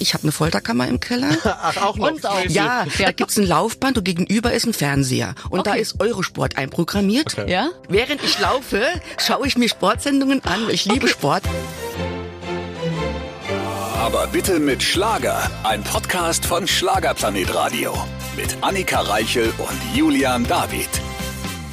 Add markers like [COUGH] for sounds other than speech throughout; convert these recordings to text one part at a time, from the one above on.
Ich habe eine Folterkammer im Keller. [LAUGHS] Ach, auch noch. Und auch, ja, da gibt's ein Laufband und gegenüber ist ein Fernseher. Und da Okay. ist Eurosport einprogrammiert. Okay. Ja? Während ich laufe, schaue ich mir Sportsendungen an. Ich liebe Sport. Aber bitte mit Schlager. Ein Podcast von Schlagerplanet Radio. Mit Annika Reichel und Julian David.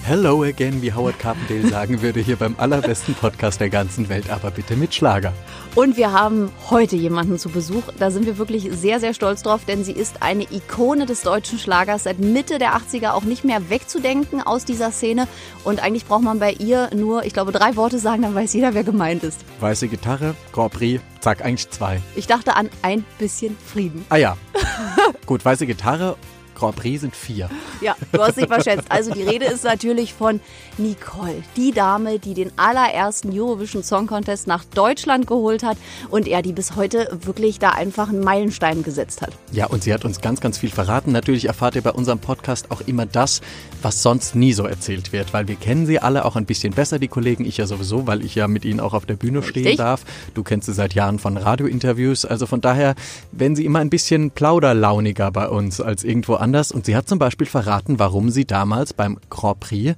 Hello again, wie Howard Carpendale sagen würde, hier beim allerbesten Podcast der ganzen Welt, aber bitte mit Schlager. Und wir haben heute jemanden zu Besuch. Da sind wir wirklich sehr, sehr stolz drauf, denn sie ist eine Ikone des deutschen Schlagers, seit Mitte der 80er auch nicht mehr wegzudenken aus dieser Szene. Und eigentlich braucht man bei ihr nur, ich glaube, drei Worte sagen, dann weiß jeder, wer gemeint ist. Weiße Gitarre, Grand Prix, zack, eigentlich zwei. Ich dachte an ein bisschen Frieden. Ah ja. [LAUGHS] Gut, weiße Gitarre, Grand Prix sind vier. Ja, du hast dich verschätzt. Also die Rede ist natürlich von Nicole, die Dame, die den allerersten Eurovision Song Contest nach Deutschland geholt hat und er die bis heute wirklich da einfach einen Meilenstein gesetzt hat. Ja, und sie hat uns ganz, ganz viel verraten. Natürlich erfahrt ihr bei unserem Podcast auch immer das, was sonst nie so erzählt wird, weil wir kennen sie alle auch ein bisschen besser, die Kollegen. Ich ja sowieso, weil ich ja mit ihnen auch auf der Bühne stehen Richtig. darf. Du kennst sie seit Jahren von Radiointerviews. Also von daher werden sie immer ein bisschen plauderlauniger bei uns als irgendwo anders. Und sie hat zum Beispiel verraten, warum sie damals beim Grand Prix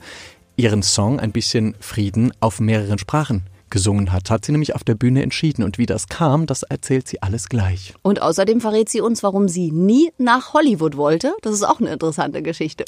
ihren Song ein bisschen Frieden auf mehreren Sprachen gesungen hat. Hat sie nämlich auf der Bühne entschieden. Und wie das kam, das erzählt sie alles gleich. Und außerdem verrät sie uns, warum sie nie nach Hollywood wollte. Das ist auch eine interessante Geschichte.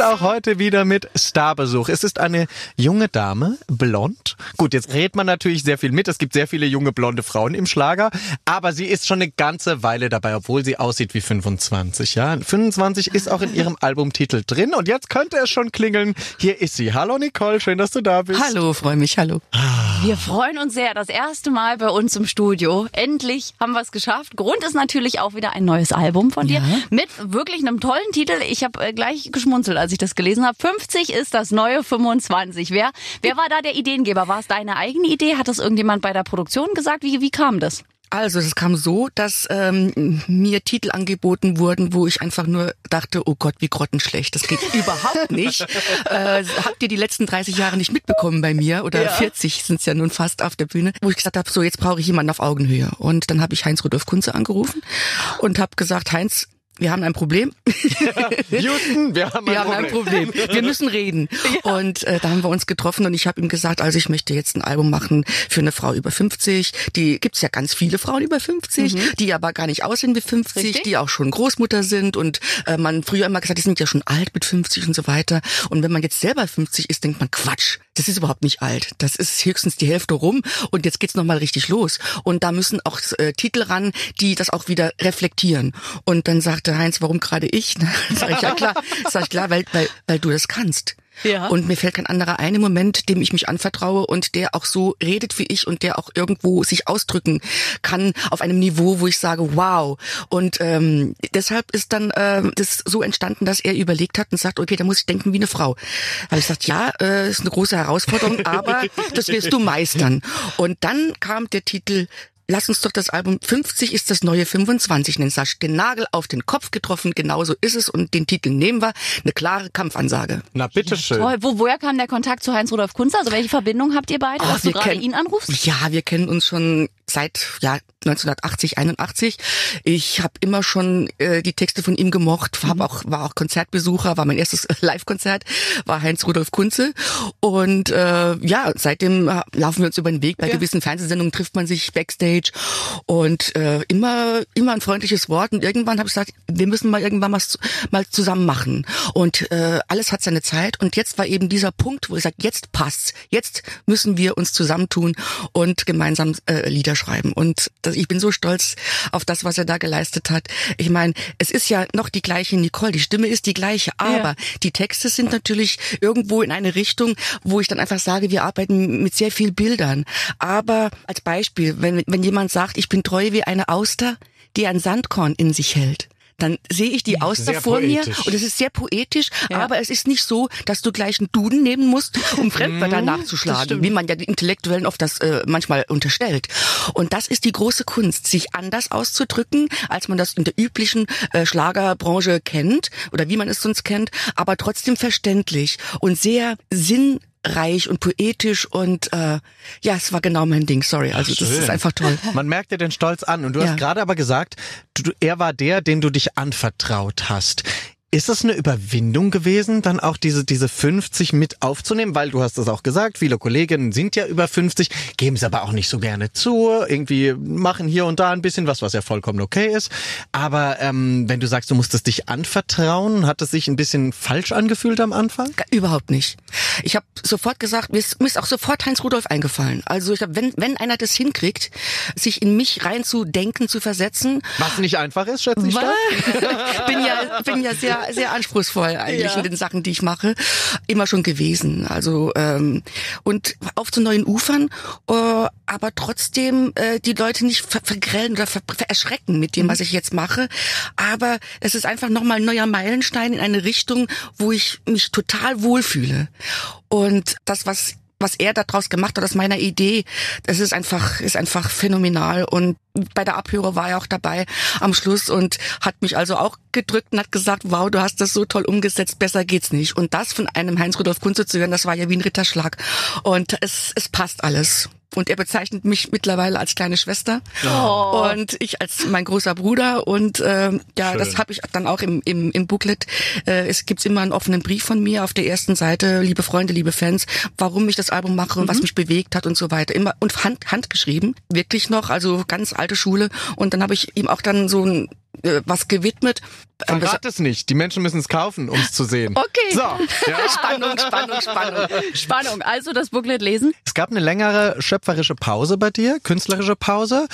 Auch heute wieder mit Starbesuch. Es ist eine junge Dame, blond. Gut, jetzt redet man natürlich sehr viel mit. Es gibt sehr viele junge blonde Frauen im Schlager, aber sie ist schon eine ganze Weile dabei, obwohl sie aussieht wie 25. Ja, 25 ist auch in ihrem Albumtitel drin und jetzt könnte es schon klingeln. Hier ist sie. Hallo Nicole, schön, dass du da bist. Hallo, freue mich, hallo. Wir freuen uns sehr. Das erste Mal bei uns im Studio. Endlich haben wir es geschafft. Grund ist natürlich auch wieder ein neues Album von dir mit wirklich einem tollen Titel. Ich habe äh, gleich geschmunzelt, als ich das gelesen habe. 50 ist das neue 25. Wer, wer war da der Ideengeber? War es deine eigene Idee? Hat das irgendjemand bei der Produktion gesagt? Wie, wie kam das? Also, es kam so, dass ähm, mir Titel angeboten wurden, wo ich einfach nur dachte, oh Gott, wie grottenschlecht. Das geht [LAUGHS] überhaupt nicht. Äh, habt ihr die letzten 30 Jahre nicht mitbekommen bei mir? Oder 40 sind es ja nun fast auf der Bühne. Wo ich gesagt habe, so jetzt brauche ich jemanden auf Augenhöhe. Und dann habe ich Heinz Rudolf Kunze angerufen und habe gesagt, Heinz, wir haben ein Problem. [LAUGHS] Houston, wir haben ein Wir haben ein Problem. Wir müssen reden. Und äh, da haben wir uns getroffen und ich habe ihm gesagt, also ich möchte jetzt ein Album machen für eine Frau über 50. Die gibt's ja ganz viele Frauen über 50, die aber gar nicht aussehen wie 50, Richtig. die auch schon Großmutter sind und äh, man früher immer gesagt, die sind ja schon alt mit 50 und so weiter. Und wenn man jetzt selber 50 ist, denkt man, Quatsch, das ist überhaupt nicht alt. Das ist höchstens die Hälfte rum und jetzt geht's noch mal richtig los. Und da müssen auch äh, Titel ran, die das auch wieder reflektieren. Und dann sagte Heinz, warum gerade ich? [LAUGHS] Sag ich, ja klar, sag ich klar, weil, weil, weil du das kannst. Ja. Und mir fällt kein anderer ein im Moment, dem ich mich anvertraue und der auch so redet wie ich und der auch irgendwo sich ausdrücken kann auf einem Niveau, wo ich sage, wow. Und ähm, deshalb ist dann ähm, das so entstanden, dass er überlegt hat und sagt, okay, da muss ich denken wie eine Frau. Habe ich gesagt, ja, äh, ist eine große Herausforderung, aber [LAUGHS] das wirst du meistern. Und dann kam der Titel Lass uns doch das Album 50 ist das neue 25 nennen. Sasch den Nagel auf den Kopf getroffen, genauso ist es und den Titel nehmen wir. Eine klare Kampfansage. Na, bitteschön. Toll. Wo, woher kam der Kontakt zu Heinz-Rudolf Kunze? Also welche Verbindung habt ihr beide, Ach, dass du wir gerade kennen- ihn anrufst? Ja, wir kennen uns schon seit ja 1980, 81. Ich habe immer schon äh, die Texte von ihm gemocht, hab auch war auch Konzertbesucher, war mein erstes [LAUGHS] Live-Konzert, war Heinz Rudolf Kunze. Und äh, ja, seitdem äh, laufen wir uns über den Weg. Bei gewissen Fernsehsendungen trifft man sich backstage. Und äh, immer immer ein freundliches Wort. Und irgendwann habe ich gesagt, wir müssen mal irgendwann was mal zusammen machen. Und äh, alles hat seine Zeit. Und jetzt war eben dieser Punkt, wo ich sage, jetzt passt's, jetzt müssen wir uns zusammentun und gemeinsam äh, Lieder schreiben. Und das, ich bin so stolz auf das, was er da geleistet hat. Ich meine, es ist ja noch die gleiche Nicole, die Stimme ist die gleiche, aber die Texte sind natürlich irgendwo in eine Richtung, wo ich dann einfach sage, wir arbeiten mit sehr viel Bildern. Aber als Beispiel, wenn, wenn jemand sagt, ich bin treu wie eine Auster, die ein Sandkorn in sich hält. Dann sehe ich die Auster Sehr vor mir poetisch. und es ist sehr poetisch, Ja. aber es ist nicht so, dass du gleich einen Duden nehmen musst, um [LAUGHS] Fremdwörter nachzuschlagen, wie man ja die Intellektuellen oft das äh, manchmal unterstellt. Und das ist die große Kunst, sich anders auszudrücken, als man das in der üblichen äh, Schlagerbranche kennt oder wie man es sonst kennt, aber trotzdem verständlich und sehr sinn reich und poetisch und äh, ja, es war genau mein Ding, sorry. Also das schön. ist einfach toll. Man merkt dir den Stolz an. Und du Ja. hast gerade aber gesagt, du- er war der, dem du dich anvertraut hast. Ist das eine Überwindung gewesen, dann auch diese, diese 50 mit aufzunehmen? Weil du hast das auch gesagt, viele Kolleginnen sind ja über 50, geben es aber auch nicht so gerne zu, irgendwie machen hier und da ein bisschen was, was ja vollkommen okay ist. Aber ähm, wenn du sagst, du musstest dich anvertrauen, hat es sich ein bisschen falsch angefühlt am Anfang? Überhaupt nicht. Ich habe sofort gesagt, mir ist, mir ist auch sofort Heinz Rudolf eingefallen. Also ich hab, wenn, wenn einer das hinkriegt, sich in mich reinzudenken, zu versetzen, Was nicht einfach ist, schätze ich. [LAUGHS] bin ja bin ja sehr sehr anspruchsvoll eigentlich in den Sachen, die ich mache, immer schon gewesen. Also ähm, und auf zu neuen Ufern, äh, aber trotzdem äh, die Leute nicht ver vergrellen oder ver erschrecken mit dem, was ich jetzt mache. Aber es ist einfach nochmal ein neuer Meilenstein in eine Richtung, wo ich mich total wohlfühle. Und das, was was er daraus gemacht hat aus meiner Idee, das ist einfach, ist einfach phänomenal. Und bei der Abhöre war er auch dabei am Schluss und hat mich also auch gedrückt und hat gesagt, wow, du hast das so toll umgesetzt, besser geht's nicht. Und das von einem Heinz-Rudolf Kunze zu hören, das war ja wie ein Ritterschlag. Und es, es passt alles. Und er bezeichnet mich mittlerweile als kleine Schwester und ich als mein großer Bruder. Und ähm, ja, das habe ich dann auch im, im, im Booklet. Äh, es gibt immer einen offenen Brief von mir auf der ersten Seite, liebe Freunde, liebe Fans, warum ich das Album mache und was mich bewegt hat und so weiter. Immer und hand, handgeschrieben, wirklich noch, also ganz alte Schule. Und dann habe ich ihm auch dann so ein äh, was gewidmet. Das- Verrat es nicht. Die Menschen müssen es kaufen, um es zu sehen. Okay. So, ja. [LAUGHS] Spannung, Spannung, Spannung. Spannung. Also das Booklet lesen. Es gab eine längere schöpferische Pause bei dir, künstlerische Pause.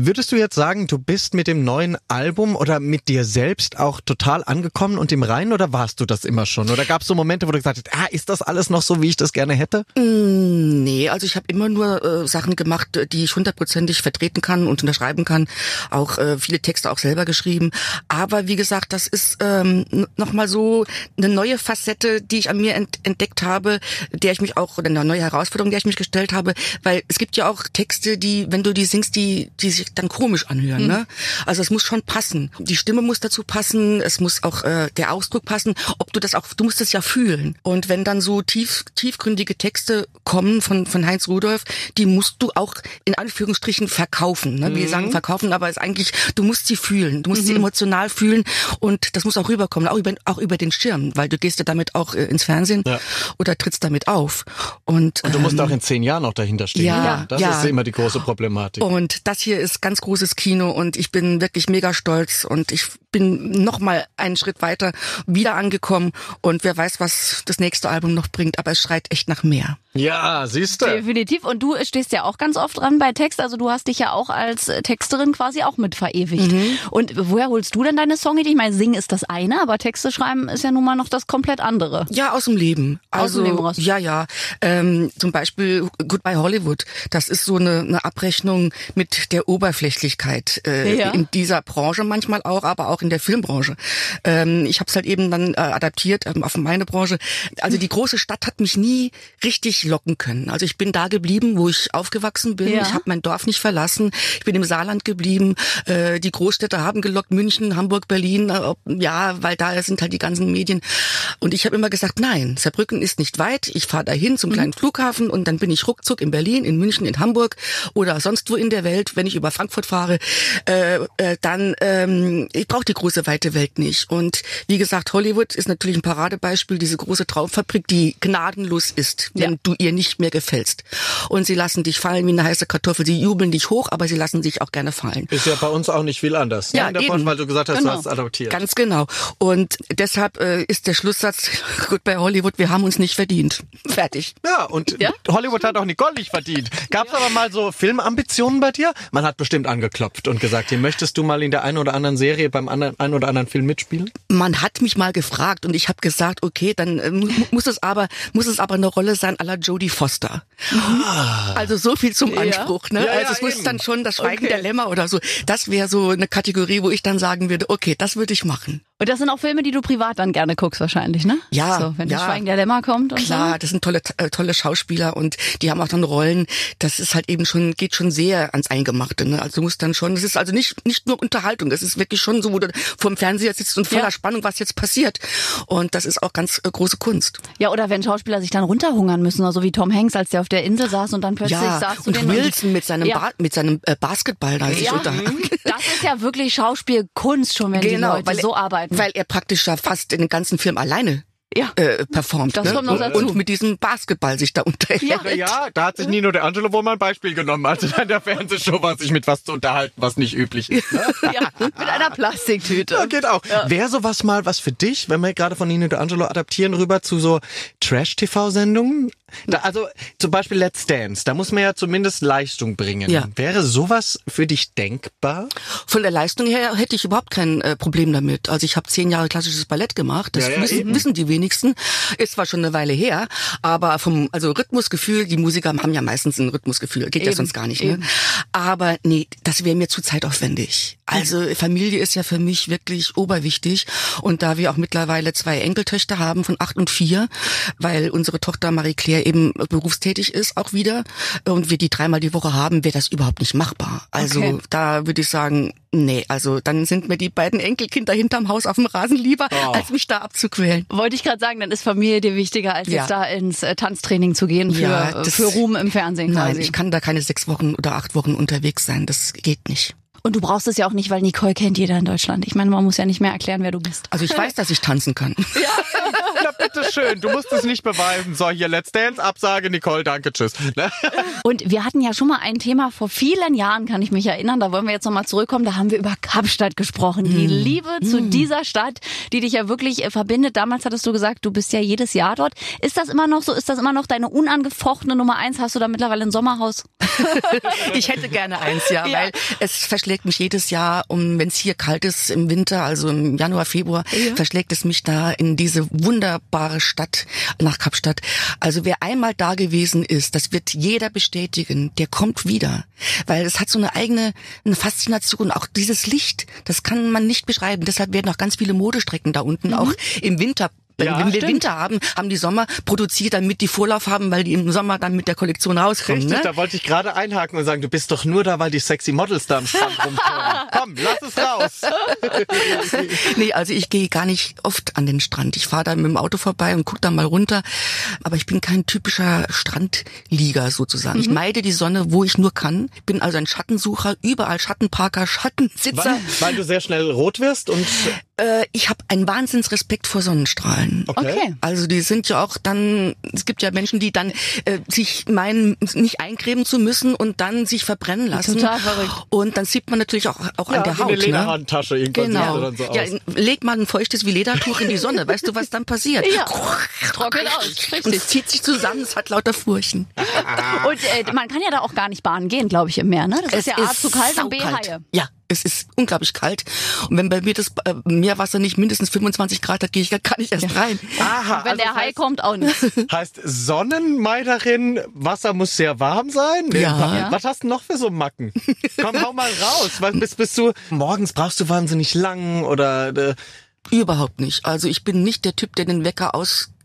Würdest du jetzt sagen, du bist mit dem neuen Album oder mit dir selbst auch total angekommen und im Reinen oder warst du das immer schon? Oder gab es so Momente, wo du gesagt hast, ah, ist das alles noch so, wie ich das gerne hätte? Nee, also ich habe immer nur äh, Sachen gemacht, die ich hundertprozentig vertreten kann und unterschreiben kann. Auch äh, viele Texte auch selber geschrieben. Aber wie gesagt, das ist ähm, nochmal so eine neue Facette, die ich an mir ent entdeckt habe, der ich mich auch, oder eine neue Herausforderung, der ich mich gestellt habe. Weil es gibt ja auch Texte, die, wenn du die singst, die, die sich dann komisch anhören. Ne? Also es muss schon passen. Die Stimme muss dazu passen, es muss auch äh, der Ausdruck passen. Ob du das auch, du musst es ja fühlen. Und wenn dann so tief, tiefgründige Texte kommen von, von Heinz Rudolf, die musst du auch in Anführungsstrichen verkaufen. Ne? Wir sagen verkaufen, aber es ist eigentlich, du musst sie fühlen. Du musst sie emotional fühlen und das muss auch rüberkommen, auch über, auch über den Schirm, weil du gehst ja damit auch äh, ins Fernsehen Ja. oder trittst damit auf. Und, Und du musst ähm, auch in zehn Jahren noch dahinter stehen. Ja, Das ja. ist immer die große Problematik. Und das hier ist ganz großes Kino und ich bin wirklich mega stolz und ich bin noch mal einen Schritt weiter wieder angekommen und wer weiß, was das nächste Album noch bringt, aber es schreit echt nach mehr. Ja, siehst du. Definitiv. Und du stehst ja auch ganz oft dran bei Text. Also du hast dich ja auch als äh, Texterin quasi auch mit verewigt. Mhm. Und woher holst du denn deine Songidee? Ich meine, singen ist das eine, aber Texte schreiben ist ja nun mal noch das komplett andere. Ja, aus dem Leben. Aus Also, dem Leben raus. Ja, ja. Ähm, zum Beispiel Goodbye Hollywood. Das ist so eine, eine Abrechnung mit der Oberflächlichkeit äh, Ja. in dieser Branche manchmal auch, aber auch in der Filmbranche. Ähm, ich habe es halt eben dann äh, adaptiert ähm, auf meine Branche. Also die große Stadt hat mich nie richtig locken können. Also ich bin da geblieben, wo ich aufgewachsen bin. Ja. Ich habe mein Dorf nicht verlassen. Ich bin im Saarland geblieben. Äh, die Großstädte haben gelockt, München, Hamburg, Berlin. Äh, ja, weil da sind halt die ganzen Medien. Und ich habe immer gesagt, nein, Saarbrücken ist nicht weit. Ich fahre dahin zum kleinen Flughafen und dann bin ich ruckzuck in Berlin, in München, in Hamburg oder sonst wo in der Welt, wenn ich über Frankfurt fahre. Äh, äh, dann ähm, ich brauche die große weite Welt nicht. Und wie gesagt, Hollywood ist natürlich ein Paradebeispiel, diese große Traumfabrik, die gnadenlos ist, wenn Ja. du ihr nicht mehr gefällst. Und sie lassen dich fallen wie eine heiße Kartoffel. Sie jubeln dich hoch, aber sie lassen sich auch gerne fallen. Ist ja bei uns auch nicht viel anders. Ja, ne? der eben. Branche, weil du gesagt hast, Genau. du hast adoptiert. Ganz genau. Und deshalb äh, ist der Schlusssatz, [LAUGHS] gut bei Hollywood, wir haben uns nicht verdient. Fertig. Ja, und Ja? Hollywood hat auch Nicole nicht verdient. Gab's aber mal so Filmambitionen bei dir? Man hat bestimmt angeklopft und gesagt, hier möchtest du mal in der einen oder anderen Serie beim anderen, einen oder anderen Film mitspielen? Man hat mich mal gefragt und ich habe gesagt, okay, dann äh, mu- muss es aber muss es aber eine Rolle sein à la Jodie Foster. Also so viel zum Ja. Anspruch, ne? Ja, ja, also es muss eben. dann schon das Schweigen Okay. der Lämmer oder so. Das wäre so eine Kategorie, wo ich dann sagen würde, okay, das würde ich machen. Und das sind auch Filme, die du privat dann gerne guckst wahrscheinlich, ne? Ja, So, wenn ja. das Schweigen der Lämmer kommt und Klar, so. das sind tolle, äh, tolle Schauspieler und die haben auch dann Rollen. Das ist halt eben schon, geht schon sehr ans Eingemachte. Ne? Also du musst dann schon, es ist also nicht, nicht nur Unterhaltung, es ist wirklich schon so, wo du vor dem Fernseher sitzt und voller Ja. Spannung, was jetzt passiert. Und das ist auch ganz äh, große Kunst. Ja, oder wenn Schauspieler sich dann runterhungern müssen, so wie Tom Hanks, als der auf der Insel saß und dann plötzlich ja, saß und Wilson mit seinem, ja. ba mit seinem äh, Basketball da sich Ja, unterhalten. das ist ja wirklich Schauspielkunst schon, wenn die Leute so er, arbeiten. weil er praktisch ja fast in den ganzen Film alleine ja. äh, performt. Das ne? kommt noch und, dazu. und mit diesem Basketball sich da [LAUGHS] unterhält. Ja. Ja, da hat sich Nino De Angelo wohl mal ein Beispiel genommen, als er in der Fernsehshow war, sich mit was zu unterhalten, was nicht üblich ist. Ne? [LAUGHS] ja, mit einer Plastiktüte. Ja, geht auch. Wäre sowas mal was für dich, wenn wir gerade von Nino De Angelo adaptieren rüber zu so Trash-TV-Sendungen? Da, also zum Beispiel Let's Dance, da muss man ja zumindest Leistung bringen. Ja. Wäre sowas für dich denkbar? Von der Leistung her hätte ich überhaupt kein äh, Problem damit. Also ich habe zehn Jahre klassisches Ballett gemacht. Das Ja, ja, wissen, wissen die wenigsten. Ist zwar schon eine Weile her, aber vom also Rhythmusgefühl, die Musiker haben ja meistens ein Rhythmusgefühl, geht ja Eben, sonst gar nicht. Ne? Aber nee, das wäre mir zu zeitaufwendig. Also Familie ist ja für mich wirklich oberwichtig. Und da wir auch mittlerweile zwei Enkeltöchter haben von acht und vier, weil unsere Tochter Marie Claire eben berufstätig ist auch wieder und wir die dreimal die Woche haben, wäre das überhaupt nicht machbar. Also Okay. da würde ich sagen, nee, also dann sind mir die beiden Enkelkinder hinterm Haus auf dem Rasen lieber, Oh. als mich da abzuquälen. Wollte ich gerade sagen, dann ist Familie dir wichtiger, als Ja. jetzt da ins äh, Tanztraining zu gehen für, Ja, äh, das- für Ruhm im Fernsehen Nein, quasi. ich kann da keine sechs Wochen oder acht Wochen unterwegs sein. Das geht nicht. Und du brauchst es ja auch nicht, weil Nicole kennt jeder in Deutschland. Ich meine, man muss ja nicht mehr erklären, wer du bist. Also ich weiß, dass ich tanzen kann. [LAUGHS] [LAUGHS] Na bitteschön, du musst es nicht beweisen. So, hier Let's Dance, Absage, Nicole, danke, tschüss. Ne? Und wir hatten ja schon mal ein Thema vor vielen Jahren, kann ich mich erinnern. Da wollen wir jetzt nochmal zurückkommen. Da haben wir über Kapstadt gesprochen. Die Liebe zu dieser Stadt, die dich ja wirklich äh, verbindet. Damals hattest du gesagt, du bist ja jedes Jahr dort. Ist das immer noch so? Ist das immer noch deine unangefochtene Nummer eins? Hast du da mittlerweile ein Sommerhaus? [LAUGHS] Ich hätte gerne eins, ja, Ja. weil es verschlägt mich jedes Jahr, um wenn es hier kalt ist im Winter, also im Januar, Februar, verschlägt es mich da in diese wunderbare Stadt nach Kapstadt. Also wer einmal da gewesen ist, das wird jeder bestätigen, der kommt wieder, weil es hat so eine eigene eine Faszination, auch dieses Licht, das kann man nicht beschreiben. Deshalb werden auch ganz viele Modestrecken da unten auch im Winter wenn, Ja, wenn wir stimmt. Winter haben, haben die Sommer produziert, damit die Vorlauf haben, weil die im Sommer dann mit der Kollektion rauskommen. Richtig, ne? da wollte ich gerade einhaken und sagen, du bist doch nur da, weil die sexy Models da am Strand [LAUGHS] rumtouren. Komm, lass es raus. [LAUGHS] Nee, also ich gehe gar nicht oft an den Strand. Ich fahre da mit dem Auto vorbei und guck da mal runter. Aber ich bin kein typischer Strandlieger sozusagen. Ich meide die Sonne, wo ich nur kann. Bin also ein Schattensucher, überall Schattenparker, Schattensitzer. Weil, weil du sehr schnell rot wirst und Äh, ich habe einen Wahnsinnsrespekt vor Sonnenstrahlen. Okay. Also die sind ja auch dann, es gibt ja Menschen, die dann äh, sich meinen, nicht eincremen zu müssen und dann sich verbrennen lassen. Total verrückt. Und dann sieht man natürlich auch, auch an der wie Haut. eine ne? Lederhandtasche irgendwann sieht Genau. dann so aus. ja, leg mal ein feuchtes wie Ledertuch in die Sonne. Weißt du, was dann passiert? Ja. [LAUGHS] Trocknet aus, Und richtig. es zieht sich zusammen, es hat lauter Furchen. Und äh, man kann ja da auch gar nicht baden gehen, glaube ich, im Meer. Ne? Das ist ja A zu kalt und B. Haie. Ja, es ist unglaublich kalt. Und wenn bei mir das äh, Meerwasser nicht mindestens 25 Grad hat, gehe ich gar nicht erst rein. [LAUGHS] Aha, Wenn also der Hai heißt, kommt, auch nicht. [LAUGHS] heißt Sonnenmeiderin, Wasser muss sehr warm sein? Ja. Ja. Was hast du noch für so Macken? Komm, hau mal raus. Was, bist, bist du, morgens brauchst du wahnsinnig lang oder... Äh, Überhaupt nicht. Also ich bin nicht der Typ, der den Wecker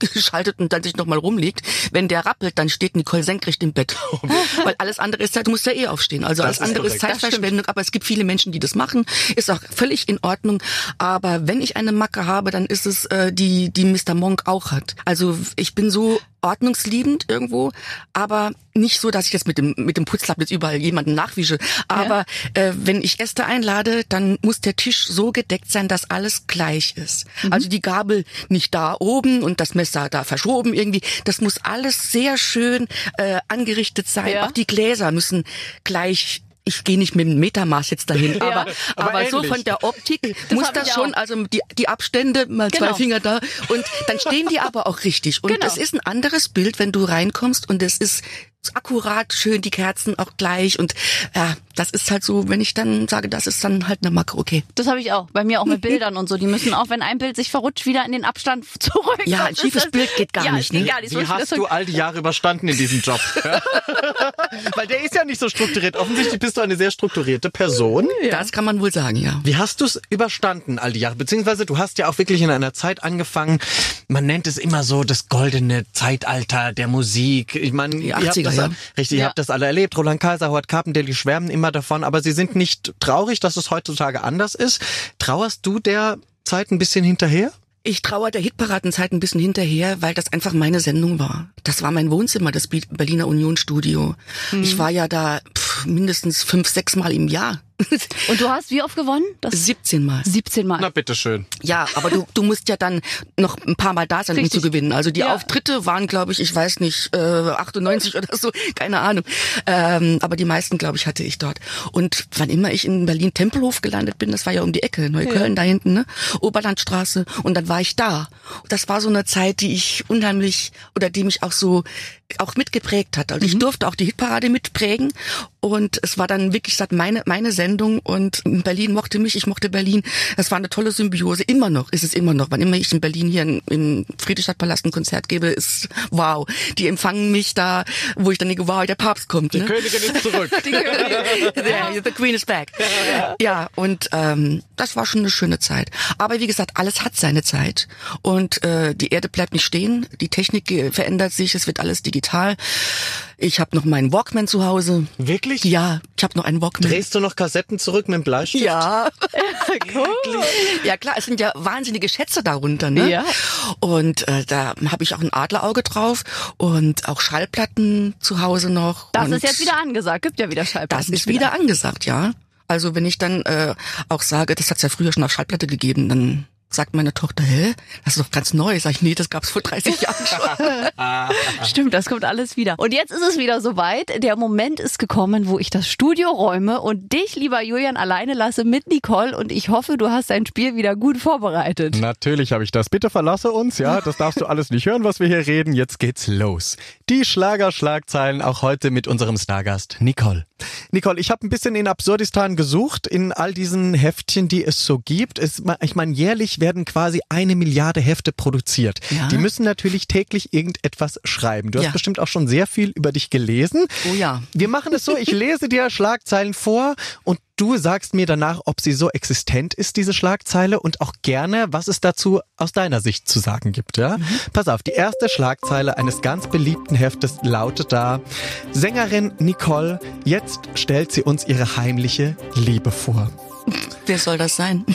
ausgeschaltet und dann sich nochmal rumlegt. Wenn der rappelt, dann steht Nicole senkrecht im Bett. [LAUGHS] Weil alles andere ist Zeit, du musst ja eh aufstehen. Also alles ist andere ist korrekt. Zeitverschwendung. Aber es gibt viele Menschen, die das machen. Ist auch völlig in Ordnung. Aber wenn ich eine Macke habe, dann ist es äh, die, die Mr. Monk auch hat. Also ich bin so ordnungsliebend irgendwo, aber nicht so, dass ich jetzt mit dem mit dem Putzlapp jetzt überall jemanden nachwische. Aber äh, wenn ich Gäste einlade, dann muss der Tisch so gedeckt sein, dass alles gleich ist. Also die Gabel nicht da oben und das Messer da verschoben irgendwie. Das muss alles sehr schön äh, angerichtet sein. Ja. Auch die Gläser müssen gleich ich gehe nicht mit dem Metermaß jetzt dahin, [LAUGHS] aber, aber aber, so von der Optik muss hab das schon, auch. also die, die Abstände, mal Genau. zwei Finger da und dann stehen die aber auch richtig. Und [LAUGHS] Genau. es ist ein anderes Bild, wenn du reinkommst und es ist akkurat schön, die Kerzen auch gleich und ja, das ist halt so, wenn ich dann sage, das ist dann halt eine Macke, okay. Das habe ich auch. Bei mir auch mit [LAUGHS] Bildern und so. Die müssen auch, wenn ein Bild sich verrutscht, wieder in den Abstand [LAUGHS] zurück. Ja, Das ein schiefes Bild geht gar ja, nicht, ne? Gar nicht. So wie hast du all die Jahre überstanden in diesem Job? Ja? [LAUGHS] Weil der ist ja nicht so strukturiert. Offensichtlich bist du eine sehr strukturierte Person. Das kann man wohl sagen, ja. Wie hast du es überstanden, all die Jahre? Beziehungsweise du hast ja auch wirklich in einer Zeit angefangen, man nennt es immer so das goldene Zeitalter der Musik. Ich meine, Die ihr habt 80er, das, ja. richtig, ihr Ja. habt das alle erlebt. Roland Kaiser, Howard Carpendale, die schwärmen immer davon, aber sie sind nicht traurig, dass es heutzutage anders ist. Trauerst du der Zeit ein bisschen hinterher? Ich trauere der Hitparadenzeit ein bisschen hinterher, weil das einfach meine Sendung war. Das war mein Wohnzimmer, das Berliner Unionsstudio. Ich war ja da pff, mindestens fünf, sechs Mal im Jahr. [LAUGHS] Und du hast wie oft gewonnen? Das 17 Mal. 17 Mal. Na, bitteschön. Ja, aber du, du musst ja dann noch ein paar Mal da sein, Richtig. um zu gewinnen. Also die Ja. Auftritte waren, glaube ich, ich weiß nicht, äh, 98 oder so, keine Ahnung. Ähm, aber die meisten, glaube ich, hatte ich dort. Und wann immer ich in Berlin Tempelhof gelandet bin, das war ja um die Ecke, Neukölln da hinten, ne? Oberlandstraße. Und dann war ich da. Das war so eine Zeit, die ich unheimlich oder die mich auch so auch mitgeprägt hat. Also ich durfte auch die Hitparade mitprägen und es war dann wirklich gesagt meine meine Sendung und Berlin mochte mich, ich mochte Berlin. Es war eine tolle Symbiose. Immer noch ist es immer noch. Wann immer ich in Berlin hier in- im Friedrichstadtpalast ein Konzert gebe, ist wow. Die empfangen mich da, wo ich dann denke, wow, der Papst kommt. Ne? Königin ist zurück. [LAUGHS] Die Königin. the, the Queen is back. [LAUGHS] Ja, und ähm, das war schon eine schöne Zeit. Aber wie gesagt, alles hat seine Zeit. Und äh, die Erde bleibt nicht stehen. Die Technik äh, verändert sich. Es wird alles digital. Ich habe noch meinen Walkman zu Hause. Wirklich? Ja, ich habe noch einen Walkman. Drehst du noch Kassetten zurück mit dem Bleistift? Ja. [LAUGHS] Ja klar, es sind ja wahnsinnige Schätze darunter, ne? Ja. Und äh, da habe ich auch ein Adlerauge drauf und auch Schallplatten zu Hause noch. Das und ist jetzt wieder angesagt. Gibt ja wieder Schallplatten. Das ist wieder angesagt, ja. Also wenn ich dann äh, auch sage, das hat's ja früher schon auf Schallplatte gegeben, dann sagt meine Tochter, hä, das ist doch ganz neu. Sag ich, nee, das gab's vor 30 Jahren [LAUGHS] schon. Stimmt, das kommt alles wieder. Und jetzt ist es wieder soweit. Der Moment ist gekommen, wo ich das Studio räume und dich, lieber Julian, alleine lasse mit Nicole. Und ich hoffe, du hast dein Spiel wieder gut vorbereitet. Natürlich habe ich das. Bitte verlasse uns, ja. Das darfst du alles nicht hören, was wir hier reden. Jetzt geht's los. Die Schlagerschlagzeilen auch heute mit unserem Stargast Nicole. Nicole, ich habe ein bisschen in Absurdistan gesucht, in all diesen Heftchen, die es so gibt. Es, ich meine, jährlich werden quasi eine Milliarde Hefte produziert. Ja. Die müssen natürlich täglich irgendetwas schreiben. Du hast Ja. bestimmt auch schon sehr viel über dich gelesen. Oh ja. Wir machen es so, ich [LAUGHS] lese dir Schlagzeilen vor und du sagst mir danach, ob sie so existent ist, diese Schlagzeile, und auch gerne, was es dazu aus deiner Sicht zu sagen gibt. Ja? Pass auf, die erste Schlagzeile eines ganz beliebten Heftes lautet da, Sängerin Nicole, jetzt stellt sie uns ihre heimliche Liebe vor. Wer soll das sein?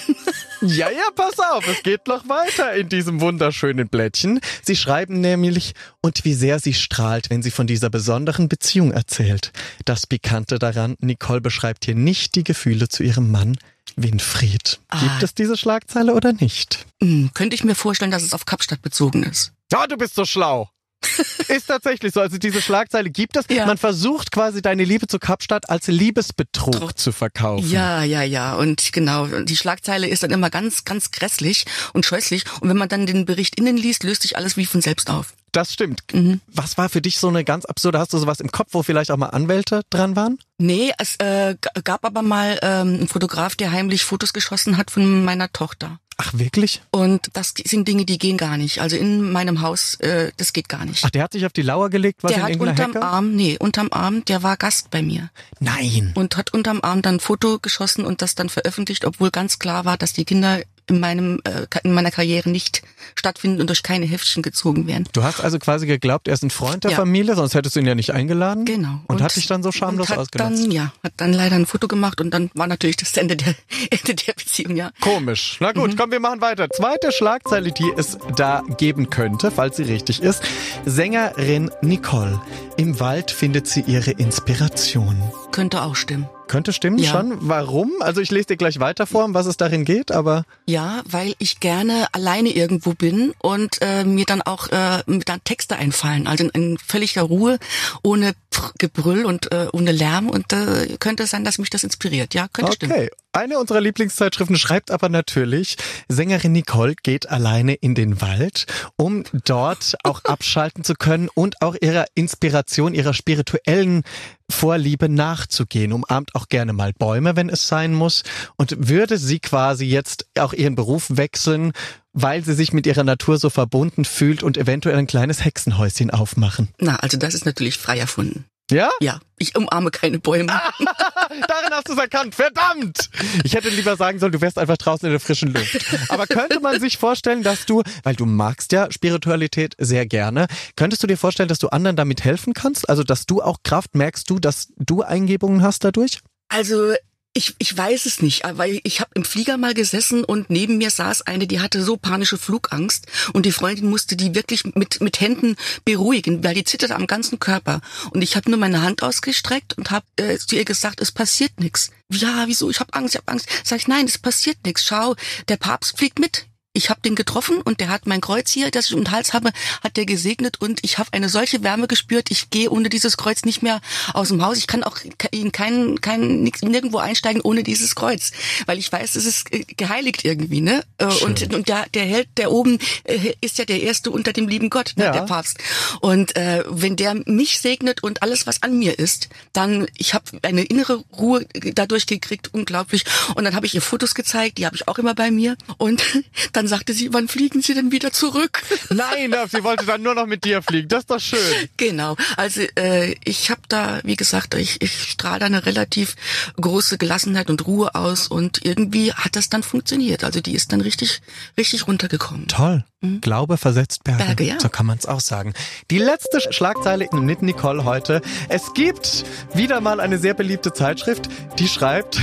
Ja, ja, pass auf, es geht noch weiter in diesem wunderschönen Blättchen. Sie schreiben nämlich, und wie sehr sie strahlt, wenn sie von dieser besonderen Beziehung erzählt. Das Pikante daran, Nicole beschreibt hier nicht die Gefühle zu ihrem Mann, Winfried. Gibt es diese Schlagzeile oder nicht? Hm, könnte ich mir vorstellen, dass es auf Kapstadt bezogen ist. Ja, du bist so schlau. [LAUGHS] Ist tatsächlich so. Also diese Schlagzeile gibt es. Ja. Man versucht quasi deine Liebe zu Kapstadt als Liebesbetrug Trug. zu verkaufen. Ja, ja, ja. Und genau, die Schlagzeile ist dann immer ganz, ganz grässlich und scheußlich. Und wenn man dann den Bericht innen liest, löst sich alles wie von selbst auf. Das stimmt. Mhm. Was war für dich so eine ganz absurde, hast du sowas im Kopf, wo vielleicht auch mal Anwälte dran waren? Nee, es äh, gab aber mal ähm, einen Fotograf, der heimlich Fotos geschossen hat von meiner Tochter. Ach, wirklich? Und das sind Dinge, die gehen gar nicht. Also in meinem Haus, äh, das geht gar nicht. Ach, der hat sich auf die Lauer gelegt, was der hat unterm Hecke? Arm, nee, unterm Arm, der war Gast bei mir Nein. und hat unterm Arm dann ein Foto geschossen und das dann veröffentlicht, obwohl ganz klar war, dass die Kinder in meinem äh, in meiner Karriere nicht stattfinden und durch keine Heftchen gezogen werden. Du hast also quasi geglaubt, er ist ein Freund der Ja. Familie, sonst hättest du ihn ja nicht eingeladen. Genau. Und, hat dich dann so schamlos und hat ausgelassen. Dann, ja, hat dann leider ein Foto gemacht und dann war natürlich das Ende der [LAUGHS] Ende der Beziehung, ja. Komisch. Na Mhm. gut, komm, wir machen weiter. Zweite Schlagzeile, die es da geben könnte, falls sie richtig ist. Sängerin Nicole. Im Wald findet sie ihre Inspiration. Könnte auch stimmen. Könnte stimmen Ja. schon. Warum? Also ich lese dir gleich weiter vor, um was es darin geht, aber Ja, weil ich gerne alleine irgendwo bin und äh, mir dann auch äh, dann Texte einfallen. Also in, in völliger Ruhe, ohne Gebrüll und äh, ohne Lärm. Und äh, könnte es sein, dass mich das inspiriert. Ja, könnte stimmen. Okay. Eine unserer Lieblingszeitschriften schreibt aber natürlich, Sängerin Nicole geht alleine in den Wald, um dort auch [LAUGHS] abschalten zu können und auch ihrer Inspiration, ihrer spirituellen Vorliebe nachzugehen, umarmt auch gerne mal Bäume, wenn es sein muss und würde sie quasi jetzt auch ihren Beruf wechseln, weil sie sich mit ihrer Natur so verbunden fühlt und eventuell ein kleines Hexenhäuschen aufmachen. Na, also das ist natürlich frei erfunden. Ja? Ja, ich umarme keine Bäume. [LAUGHS] Darin hast du es erkannt. Verdammt! Ich hätte lieber sagen sollen, du wärst einfach draußen in der frischen Luft. Aber könnte man sich vorstellen, dass du, weil du magst ja Spiritualität sehr gerne, könntest du dir vorstellen, dass du anderen damit helfen kannst? Also, dass du auch Kraft merkst du, dass du Eingebungen hast dadurch? Also ich, ich weiß es nicht, weil ich habe im Flieger mal gesessen und neben mir saß eine, die hatte so panische Flugangst und die Freundin musste die wirklich mit mit Händen beruhigen, weil die zitterte am ganzen Körper und ich habe nur meine Hand ausgestreckt und habe äh, zu ihr gesagt, es passiert nichts. Ja, wieso? Ich habe Angst, ich habe Angst. Sag ich, nein, es passiert nichts. Schau, der Papst fliegt mit ich habe den getroffen und der hat mein Kreuz hier, das ich um den Hals habe, hat der gesegnet und ich habe eine solche Wärme gespürt. Ich gehe ohne dieses Kreuz nicht mehr aus dem Haus. Ich kann auch in kein, kein nirgendwo einsteigen ohne dieses Kreuz, weil ich weiß, es ist geheiligt irgendwie, ne? Äh, Schön. Und und der der Held der oben äh, ist ja der erste unter dem lieben Gott, ne? ja. der Papst. Und äh, wenn der mich segnet und alles was an mir ist, dann ich habe eine innere Ruhe dadurch gekriegt, unglaublich. Und dann habe ich ihr Fotos gezeigt, die habe ich auch immer bei mir und [LAUGHS] dann sagte sie, wann fliegen Sie denn wieder zurück? [LAUGHS] Nein, sie wollte dann nur noch mit dir fliegen. Das ist doch schön. Genau. Also äh, ich habe da, wie gesagt, ich, ich strahle eine relativ große Gelassenheit und Ruhe aus und irgendwie hat das dann funktioniert. Also die ist dann richtig, richtig runtergekommen. Toll. Mhm. Glaube versetzt Berge. Berge ja. So kann man es auch sagen. Die letzte Schlagzeile mit Nicole heute. Es gibt wieder mal eine sehr beliebte Zeitschrift, die schreibt,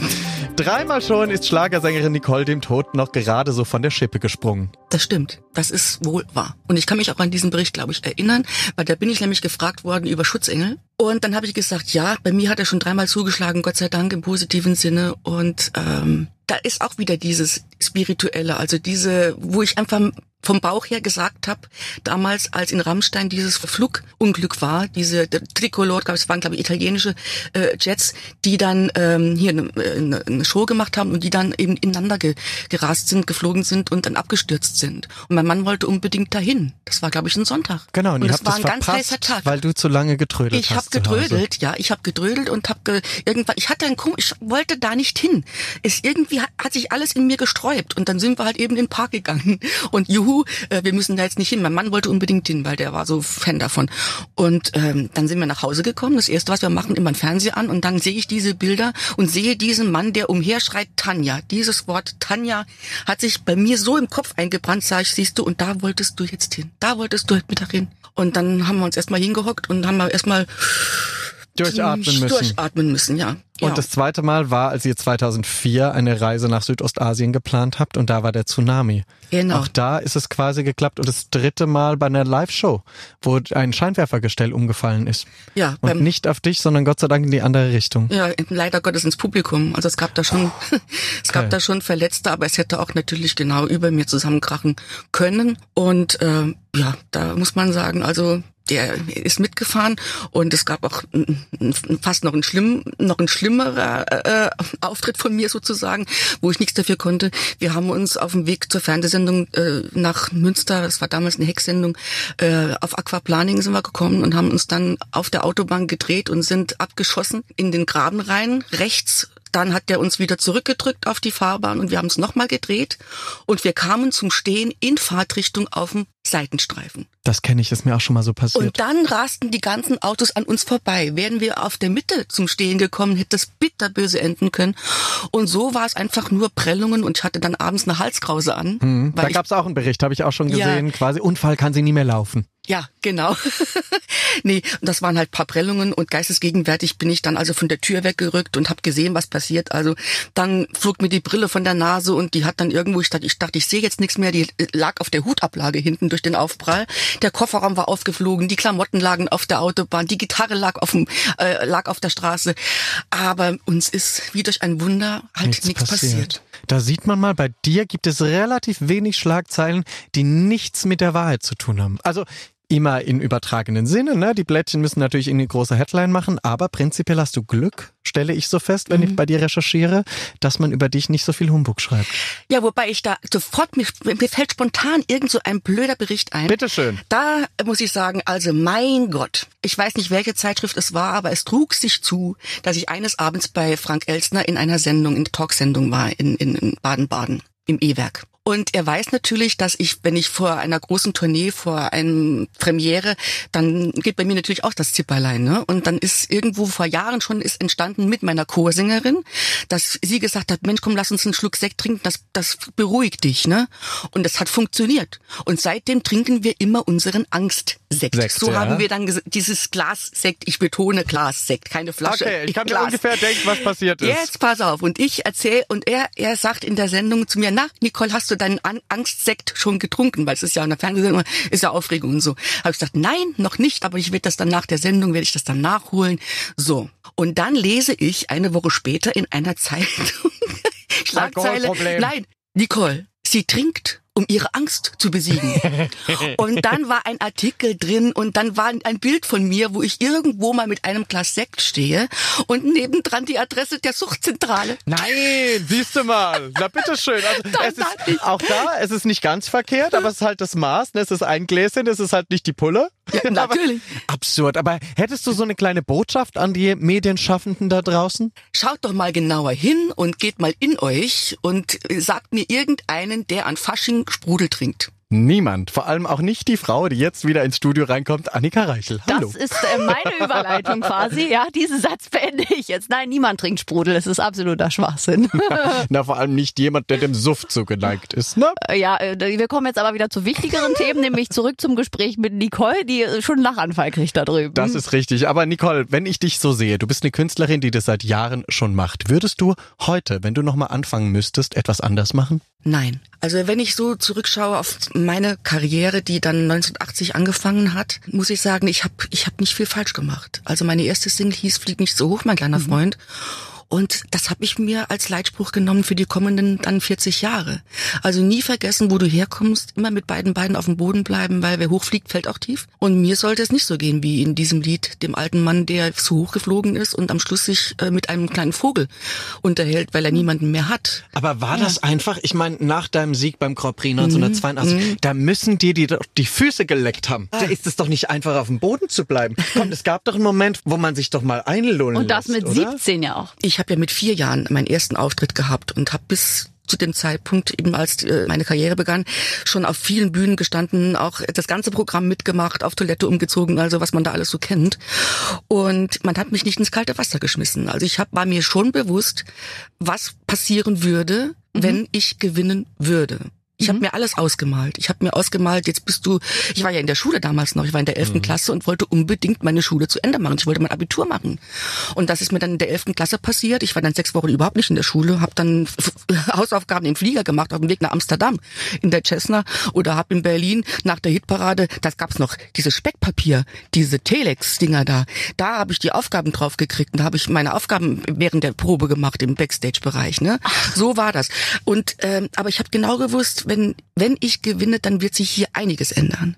[LAUGHS] dreimal schon ist Schlagersängerin Nicole dem Tod noch gerade so von der Schippe gesprungen. Das stimmt. Das ist wohl wahr. Und ich kann mich auch an diesen Bericht, glaube ich, erinnern, weil da bin ich nämlich gefragt worden über Schutzengel. Und dann habe ich gesagt, ja, bei mir hat er schon dreimal zugeschlagen, Gott sei Dank im positiven Sinne. Und ähm, da ist auch wieder dieses Spirituelle, also diese, wo ich einfach vom Bauch her gesagt habe, damals als in Rammstein dieses Flugunglück war, diese Tricolor, es waren glaube ich italienische äh, Jets, die dann ähm, hier eine, eine, eine Show gemacht haben und die dann eben ineinander ge, gerast sind, geflogen sind und dann abgestürzt sind. Und mein Mann wollte unbedingt dahin. Das war glaube ich ein Sonntag. Genau, und, und das war ein verpasst, ganz heißer Tag, weil du zu lange getrödelt ich hast. Ich habe getrödelt, ja, ich habe getrödelt und habe ge irgendwann, ich hatte ein komisch, ich wollte da nicht hin. Es irgendwie hat, hat sich alles in mir gesträubt und dann sind wir halt eben in den Park gegangen und juhu juhu, äh, wir müssen da jetzt nicht hin. Mein Mann wollte unbedingt hin, weil der war so Fan davon. Und ähm, dann sind wir nach Hause gekommen. Das erste, was wir machen, immer ein Fernseher an und dann sehe ich diese Bilder und sehe diesen Mann, der umherschreit, Tanja. Dieses Wort Tanja hat sich bei mir so im Kopf eingebrannt, sag ich, siehst du, und da wolltest du jetzt hin. Da wolltest du heute Mittag hin. Und dann haben wir uns erstmal hingehockt und haben wir erstmal durchatmen müssen. Durchatmen müssen, ja. Und ja. das zweite Mal war, als ihr 2004 eine Reise nach Südostasien geplant habt und da war der Tsunami. Genau. Auch da ist es quasi geklappt und das dritte Mal bei einer Live-Show, wo ein Scheinwerfergestell umgefallen ist. Ja. Und nicht auf dich, sondern Gott sei Dank in die andere Richtung. Ja, leider Gottes ins Publikum. Also es gab da schon, [LAUGHS] es gab da schon Verletzte, aber es hätte auch natürlich genau über mir zusammenkrachen können. Und äh, ja, da muss man sagen, also der ist mitgefahren und es gab auch fast noch ein schlimm, noch ein schlimmerer äh, Auftritt von mir sozusagen, wo ich nichts dafür konnte. Wir haben uns auf dem Weg zur Fernsehsendung äh, nach Münster, das war damals eine Hecksendung, äh, auf Aquaplaning sind wir gekommen und haben uns dann auf der Autobahn gedreht und sind abgeschossen in den Graben rein, rechts dann hat der uns wieder zurückgedrückt auf die Fahrbahn und wir haben es nochmal gedreht und wir kamen zum Stehen in Fahrtrichtung auf dem Seitenstreifen. Das kenne ich, ist mir auch schon mal so passiert. Und dann rasten die ganzen Autos an uns vorbei. Wären wir auf der Mitte zum Stehen gekommen, hätte das bitterböse enden können. Und so war es einfach nur Prellungen und ich hatte dann abends eine Halskrause an. Hm, da gab es auch einen Bericht, habe ich auch schon gesehen. Ja, quasi Unfall kann sie nie mehr laufen. Ja, genau. [LAUGHS] nee, und das waren halt paar Prellungen und geistesgegenwärtig bin ich dann also von der Tür weggerückt und habe gesehen, was passiert. Also dann flog mir die Brille von der Nase und die hat dann irgendwo, ich dachte, ich, dachte, ich sehe jetzt nichts mehr, die lag auf der Hutablage hinten durch den Aufprall. Der Kofferraum war aufgeflogen, die Klamotten lagen auf der Autobahn, die Gitarre lag auf, dem, äh, lag auf der Straße. Aber uns ist wie durch ein Wunder halt nichts, nichts passiert. passiert. Da sieht man mal, bei dir gibt es relativ wenig Schlagzeilen, die nichts mit der Wahrheit zu tun haben. Also immer in übertragenen Sinne. Ne? Die Blättchen müssen natürlich eine große Headline machen, aber prinzipiell hast du Glück, stelle ich so fest, wenn mhm. ich bei dir recherchiere, dass man über dich nicht so viel Humbug schreibt. Ja, wobei ich da sofort, mir, mir fällt spontan irgend so ein blöder Bericht ein. Bitteschön. Da muss ich sagen, also mein Gott, ich weiß nicht, welche Zeitschrift es war, aber es trug sich zu, dass ich eines Abends bei Frank Elsner in einer Sendung, in der Talksendung war in Baden-Baden im E-Werk. Und er weiß natürlich, dass ich, wenn ich vor einer großen Tournee, vor einem Premiere, dann geht bei mir natürlich auch das Zipperlein. Ne? Und dann ist irgendwo vor Jahren schon ist entstanden mit meiner Chorsängerin, dass sie gesagt hat, Mensch, komm, lass uns einen Schluck Sekt trinken, das, das beruhigt dich. Ne? Und das hat funktioniert. Und seitdem trinken wir immer unseren Angstsekt. Sekt, so ja. haben wir dann dieses Glas Sekt, ich betone Glas Sekt, keine Flasche. Okay, ich kann mir Glas. ungefähr denken, was passiert ist. Jetzt pass auf. Und ich erzähle, und er, er sagt in der Sendung zu mir, na, Nicole, hast du deinen An Angstsekt schon getrunken? Weil es ist ja in der Fernsehsendung, ist ja Aufregung und so. Habe ich gesagt, nein, noch nicht, aber ich werde das dann nach der Sendung, werde ich das dann nachholen. So. Und dann lese ich eine Woche später in einer Zeitung, [LAUGHS] Schlagzeile, nein, Nicole, sie trinkt um ihre Angst zu besiegen. [LAUGHS] und dann war ein Artikel drin und dann war ein Bild von mir, wo ich irgendwo mal mit einem Glas Sekt stehe und nebendran die Adresse der Suchtzentrale. Nein, siehst du mal. Na bitteschön. Also, [LAUGHS] es ist auch da, es ist nicht ganz verkehrt, aber es ist halt das Maß. ne? Es ist ein Gläschen, es ist halt nicht die Pulle. [LAUGHS] Natürlich. Aber absurd. Aber hättest du so eine kleine Botschaft an die Medienschaffenden da draußen? Schaut doch mal genauer hin und geht mal in euch und sagt mir irgendeinen, der an Fasching Sprudel trinkt. Niemand. Vor allem auch nicht die Frau, die jetzt wieder ins Studio reinkommt, Annika Reichel. Hallo. Das ist äh, meine Überleitung quasi. Ja, diesen Satz beende ich jetzt. Nein, niemand trinkt Sprudel. Es ist absoluter Schwachsinn. [LAUGHS] Na, vor allem nicht jemand, der dem Suft zugeneigt ist, ne? Äh, ja, äh, wir kommen jetzt aber wieder zu wichtigeren Themen, nämlich zurück zum Gespräch mit Nicole, die äh, schon einen Lachanfall kriegt da drüben. Das ist richtig. Aber Nicole, wenn ich dich so sehe, du bist eine Künstlerin, die das seit Jahren schon macht. Würdest du heute, wenn du nochmal anfangen müsstest, etwas anders machen? Nein. Also wenn ich so zurückschaue auf meine Karriere, die dann 1980 angefangen hat, muss ich sagen, ich habe ich hab nicht viel falsch gemacht. Also meine erste Single hieß Flieg nicht so hoch, mein kleiner Freund. Und das habe ich mir als Leitspruch genommen für die kommenden dann 40 Jahre. Also nie vergessen, wo du herkommst, immer mit beiden Beinen auf dem Boden bleiben, weil wer hochfliegt, fällt auch tief. Und mir sollte es nicht so gehen wie in diesem Lied, dem alten Mann, der zu hoch geflogen ist und am Schluss sich äh, mit einem kleinen Vogel unterhält, weil er niemanden mehr hat. Aber war das einfach, ich meine, nach deinem Sieg beim Grand Prix 1982, da müssen dir die doch die Füße geleckt haben. Da ist es doch nicht einfach auf dem Boden zu bleiben. Komm, es gab doch einen Moment, wo man sich doch mal einlullen Und das lässt, mit oder? 17 ja auch. Ich habe ja mit vier Jahren meinen ersten Auftritt gehabt und habe bis zu dem Zeitpunkt, eben als äh, meine Karriere begann, schon auf vielen Bühnen gestanden, auch das ganze Programm mitgemacht, auf Toilette umgezogen, also was man da alles so kennt. Und man hat mich nicht ins kalte Wasser geschmissen. Also ich hab, war mir schon bewusst, was passieren würde, wenn ich gewinnen würde. Ich habe mir alles ausgemalt. Ich habe mir ausgemalt, jetzt bist du, ich war ja in der Schule damals noch, ich war in der 11. Klasse und wollte unbedingt meine Schule zu Ende machen. Ich wollte mein Abitur machen. Und das ist mir dann in der 11. Klasse passiert. Ich war dann sechs Wochen überhaupt nicht in der Schule, habe dann [LAUGHS] Hausaufgaben im Flieger gemacht auf dem Weg nach Amsterdam in der Cessna oder habe in Berlin nach der Hitparade, das gab's noch, dieses Speckpapier, diese Telex-Dinger da, da habe ich die Aufgaben drauf gekriegt und da habe ich meine Aufgaben während der Probe gemacht im Backstage-Bereich. Ne? So war das. Und ähm, aber ich habe genau gewusst, wenn wenn ich gewinne, dann wird sich hier einiges ändern.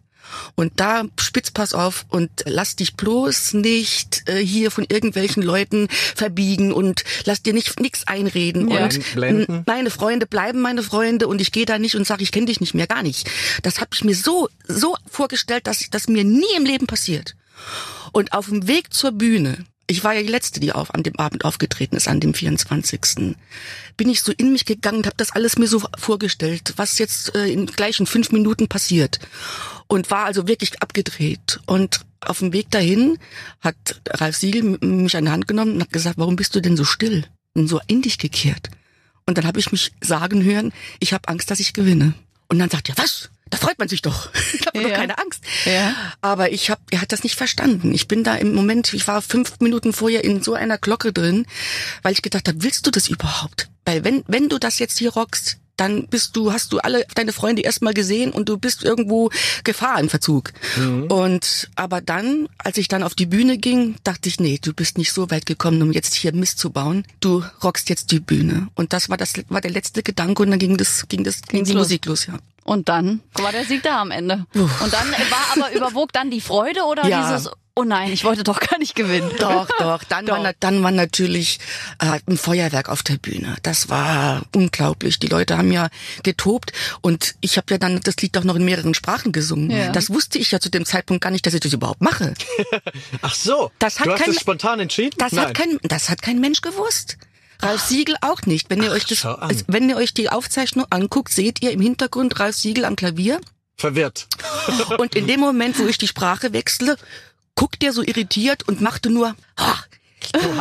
Und da spitz pass auf und lass dich bloß nicht äh, hier von irgendwelchen Leuten verbiegen und lass dir nicht nix einreden Ja. und Blenden. meine Freunde bleiben meine Freunde und ich gehe da nicht und sage, ich kenne dich nicht mehr, gar nicht. Das habe ich mir so so vorgestellt, dass das mir nie im Leben passiert. Und auf dem Weg zur Bühne, ich war ja die letzte, die auf, an dem Abend aufgetreten ist, an dem 24. Bin ich so in mich gegangen und habe das alles mir so vorgestellt, was jetzt äh, in gleichen fünf Minuten passiert. Und war also wirklich abgedreht. Und auf dem Weg dahin hat Ralf Siegel mich an die Hand genommen und hat gesagt, warum bist du denn so still und so in dich gekehrt? Und dann habe ich mich sagen hören, ich habe Angst, dass ich gewinne. Und dann sagt er, was? Da freut man sich doch. [LAUGHS] Ich habe Ja. doch keine Angst. Ja. Aber ich hab, er hat das nicht verstanden. Ich bin da im Moment, ich war fünf Minuten vorher in so einer Glocke drin, weil ich gedacht habe, willst du das überhaupt? Weil wenn, wenn du das jetzt hier rockst, dann bist du, hast du alle deine Freunde erstmal gesehen und du bist irgendwo Gefahr im Verzug. Und aber dann, als ich dann auf die Bühne ging, dachte ich, nee, du bist nicht so weit gekommen, um jetzt hier Mist zu bauen. Du rockst jetzt die Bühne. Und das war das war der letzte Gedanke und dann ging das ging das ging Ging's die los. Musik los, ja. Und dann war der Sieg da am Ende. Und dann war aber überwog dann die Freude oder Ja. dieses, oh nein, ich wollte doch gar nicht gewinnen. Doch, doch. Dann, War, na- dann war natürlich äh, ein Feuerwerk auf der Bühne. Das war unglaublich. Die Leute haben ja getobt und ich habe ja dann das Lied auch noch in mehreren Sprachen gesungen. Ja. Das wusste ich ja zu dem Zeitpunkt gar nicht, dass ich das überhaupt mache. [LAUGHS] Ach so, Das hat du hast kein- es spontan entschieden? Das Nein. hat kein, das hat kein Mensch gewusst. Ralf Siegel auch nicht. Wenn ihr euch das, wenn ihr euch die Aufzeichnung anguckt, seht ihr im Hintergrund Ralf Siegel am Klavier. Verwirrt. [LAUGHS] Und in dem Moment, wo ich die Sprache wechsle, guckt er so irritiert und machte nur,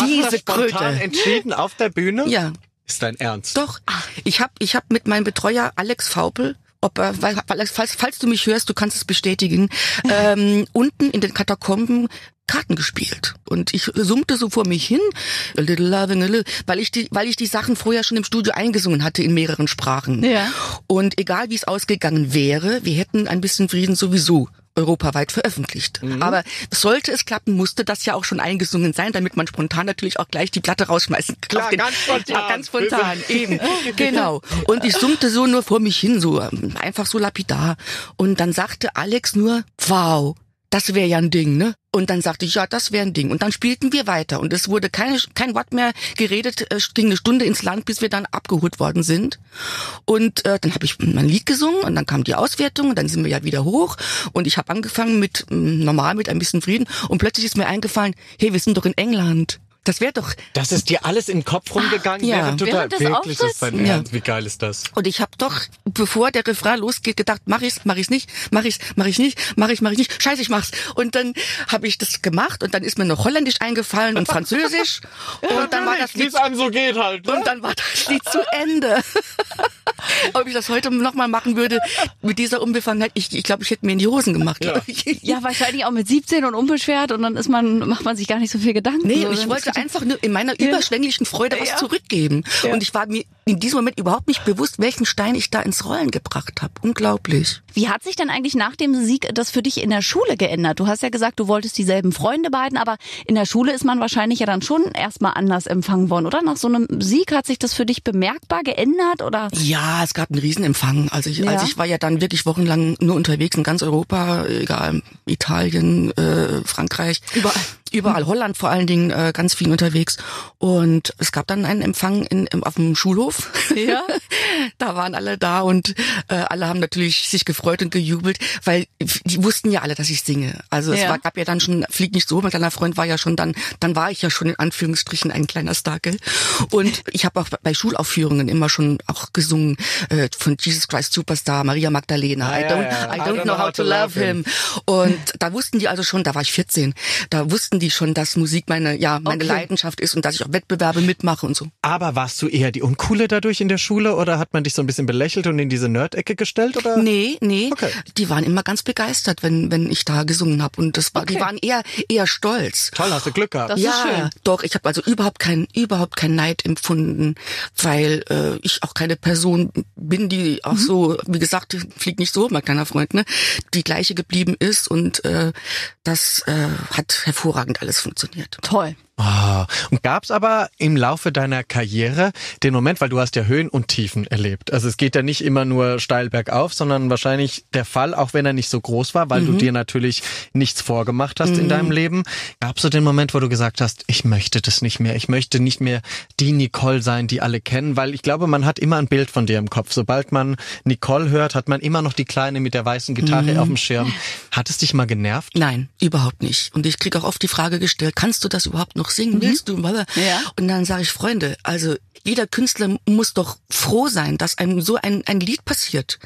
diese du das spontan Kröte. entschieden auf der Bühne? Ja, Ist dein Ernst? doch. Ich habe ich hab mit meinem Betreuer Alex Faupel, ob er, weil- falls, falls du mich hörst, du kannst es bestätigen, [LAUGHS] ähm, unten in den Katakomben Karten gespielt und ich summte so vor mich hin, a little loving, a little, weil ich die, weil ich die Sachen vorher schon im Studio eingesungen hatte in mehreren Sprachen. Ja. Und egal wie es ausgegangen wäre, wir hätten ein bisschen Frieden sowieso europaweit veröffentlicht. Aber sollte es klappen, musste das ja auch schon eingesungen sein, damit man spontan natürlich auch gleich die Platte rausschmeißen kann. Klar, den- ganz spontan. Ja, ganz spontan, eben. Genau. Und ich summte so nur vor mich hin, so ähm, einfach so lapidar. Und dann sagte Alex nur, wow, das wäre ja ein Ding, ne? Und dann sagte ich, ja, das wäre ein Ding. Und dann spielten wir weiter. Und es wurde keine, kein Wort mehr geredet, es ging eine Stunde ins Land, bis wir dann abgeholt worden sind. Und äh, dann habe ich mein Lied gesungen und dann kam die Auswertung und dann sind wir ja wieder hoch. Und ich habe angefangen mit mm, normal, mit ein bisschen Frieden. Und plötzlich ist mir eingefallen, hey, wir sind doch in England. Das wäre doch Das ist dir alles in den Kopf rumgegangen? Ja. während du Während da, des wirklich, das ist dein Ja. Ernst. Wie geil ist das? Und ich habe doch, bevor der Refrain losgeht, gedacht, mach ich's, mach ich's nicht, mach ich's, mach ich nicht, mach ich, mach ich nicht, scheiße, ich mach's. Und dann habe ich das gemacht und dann ist mir noch Holländisch eingefallen und [LAUGHS] Französisch und dann war das Lied einem so geht halt. und dann war das Lied zu Ende. [LAUGHS] Ob ich das heute nochmal machen würde, mit dieser Unbefangenheit, ich, ich glaube, ich hätte mir in die Hosen gemacht. ich. [LAUGHS] Ja, wahrscheinlich auch mit 17 und unbeschwert und dann ist man, macht man sich gar nicht so viel Gedanken. Nee, So, ich dann wollte einfach nur in meiner überschwänglichen Freude was zurückgeben. Und ich war mir in diesem Moment überhaupt nicht bewusst, welchen Stein ich da ins Rollen gebracht habe. Unglaublich. Wie hat sich denn eigentlich nach dem Sieg das für dich in der Schule geändert? Du hast ja gesagt, du wolltest dieselben Freunde beiden, aber in der Schule ist man wahrscheinlich ja dann schon erstmal anders empfangen worden, oder? Nach so einem Sieg hat sich das für dich bemerkbar geändert oder? Ja, es gab einen Riesenempfang. Also ich, Ja. also ich war ja dann wirklich wochenlang nur unterwegs in ganz Europa, egal, Italien, äh, Frankreich. Überall. Überall, Holland vor allen Dingen, äh, ganz viel unterwegs. Und es gab dann einen Empfang in, im, auf dem Schulhof. Ja. [LAUGHS] da waren alle da und äh, alle haben natürlich sich gefreut und gejubelt, weil die wussten ja alle, dass ich singe. Also es Ja. war, gab ja dann schon, Flieg nicht so, mein kleiner Freund war ja schon dann, dann war ich ja schon in Anführungsstrichen ein kleiner Star, gell? Und ich habe auch bei Schulaufführungen immer schon auch gesungen äh, von Jesus Christ Superstar, Maria Magdalena, Ah, I ja, don't, ja. I don't know how to love him. Und da wussten die also schon, da war ich 14, da wussten die schon, dass Musik meine, ja, meine Okay. Leidenschaft ist und dass ich auch Wettbewerbe mitmache und so. Aber warst du eher die Uncoole dadurch in der Schule oder hat man dich so ein bisschen belächelt und in diese Nerd-Ecke gestellt? Oder? Nee, nee. Okay. Die waren immer ganz begeistert, wenn, wenn ich da gesungen habe. Und das war, die waren eher, eher stolz. Toll, hast du Glück gehabt. Das ist ja, schön. doch, ich habe also überhaupt keinen überhaupt keinen Neid empfunden, weil äh, ich auch keine Person bin, die auch so, wie gesagt, fliegt nicht so, mein kleiner Freund, ne, die gleiche geblieben ist und äh, das äh, hat hervorragend alles funktioniert. Toll. Ah, und gab's aber im Laufe deiner Karriere den Moment, weil du hast ja Höhen und Tiefen erlebt. Also es geht ja nicht immer nur steil bergauf, sondern wahrscheinlich der Fall, auch wenn er nicht so groß war, weil du dir natürlich nichts vorgemacht hast in deinem Leben. Gab's so den Moment, wo du gesagt hast, ich möchte das nicht mehr, ich möchte nicht mehr die Nicole sein, die alle kennen, weil ich glaube, man hat immer ein Bild von dir im Kopf. Sobald man Nicole hört, hat man immer noch die Kleine mit der weißen Gitarre auf dem Schirm. Hat es dich mal genervt? Nein, überhaupt nicht. Und ich krieg auch oft die Frage gestellt, kannst du das überhaupt noch singen? Willst du? Ja. Und dann sage ich, Freunde, also jeder Künstler muss doch froh sein, dass einem so ein, ein Lied passiert.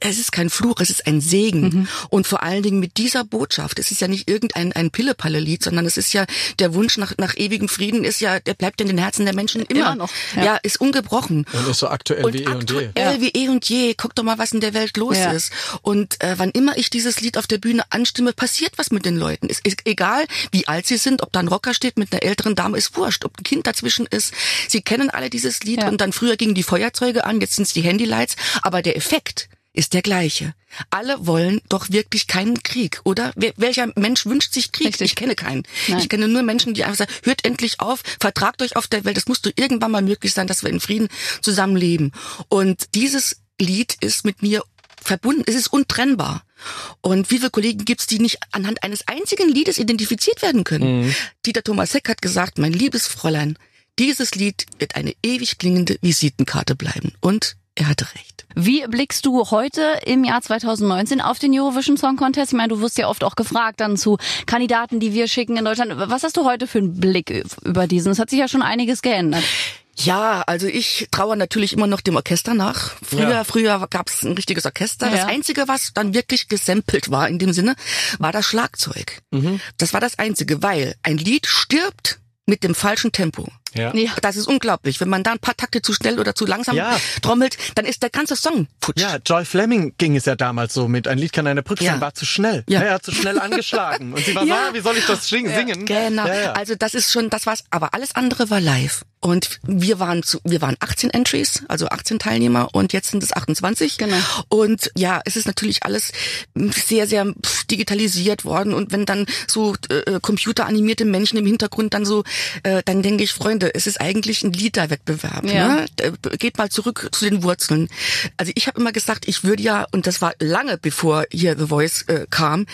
Es ist kein Fluch, es ist ein Segen. Und vor allen Dingen mit dieser Botschaft. Es ist ja nicht irgendein ein Pille-Palle-Lied, sondern es ist ja der Wunsch nach, nach ewigem Frieden ist ja, der bleibt in den Herzen der Menschen immer. Immer noch, ja. Ja, ist ungebrochen. Und ist so aktuell wie eh und je. aktuell wie eh und je. Guck doch mal, was in der Welt los Ja. ist. Und äh, wann immer ich dieses Lied auf der Bühne anstimme, passiert was mit den Leuten. Es ist egal, wie alt sie sind, ob da ein Rocker steht mit einer älteren Dame, ist wurscht. Ob ein Kind dazwischen ist. Sie kennen alle dieses Lied Ja. und dann früher gingen die Feuerzeuge an, jetzt sind es die Handylights. Aber der Effekt ist der gleiche. Alle wollen doch wirklich keinen Krieg, oder? Welcher Mensch wünscht sich Krieg? Richtig. Ich kenne keinen. Nein. Ich kenne nur Menschen, die einfach sagen, hört endlich auf, vertragt euch auf der Welt. Es muss doch irgendwann mal möglich sein, dass wir in Frieden zusammenleben. Und dieses Lied ist mit mir verbunden. Es ist untrennbar. Und wie viele Kollegen gibt's, die nicht anhand eines einzigen Liedes identifiziert werden können? Dieter Thomas Heck hat gesagt, mein liebes Fräulein, dieses Lied wird eine ewig klingende Visitenkarte bleiben. Und er hatte recht. Wie blickst du heute im Jahr 2019 auf den Eurovision Song Contest? Ich meine, du wirst ja oft auch gefragt dann zu Kandidaten, die wir schicken in Deutschland. Was hast du heute für einen Blick über diesen? Es hat sich ja schon einiges geändert. Ja, also ich traue natürlich immer noch dem Orchester nach. Früher, Ja. früher gab es ein richtiges Orchester. Das Ja. Einzige, was dann wirklich gesampelt war in dem Sinne, war das Schlagzeug. Mhm. Das war das Einzige, weil ein Lied stirbt mit dem falschen Tempo. Ja. Ja. Das ist unglaublich. Wenn man da ein paar Takte zu schnell oder zu langsam Ja. trommelt, dann ist der ganze Song futsch. Ja, Joy Fleming ging es ja damals so mit. Ein Lied kann eine Brücke Ja. sein, war zu schnell. Ja. er hat zu schnell angeschlagen. Und sie war [LAUGHS] Ja. so, ah, wie soll ich das sing- singen? Genau. Also das ist schon, das war's. Aber alles andere war live. Und wir waren zu, wir waren 18 Entries, also 18 Teilnehmer und jetzt sind es 28. Genau. Und ja, es ist natürlich alles sehr, sehr digitalisiert worden. Und wenn dann so äh, computeranimierte Menschen im Hintergrund dann so, äh, dann denke ich, Freunde, es ist eigentlich ein Liederwettbewerb. Ja. Ne? Äh, Geht mal zurück zu den Wurzeln. Also ich habe immer gesagt, ich würde ja, und das war lange bevor hier The Voice äh, kam,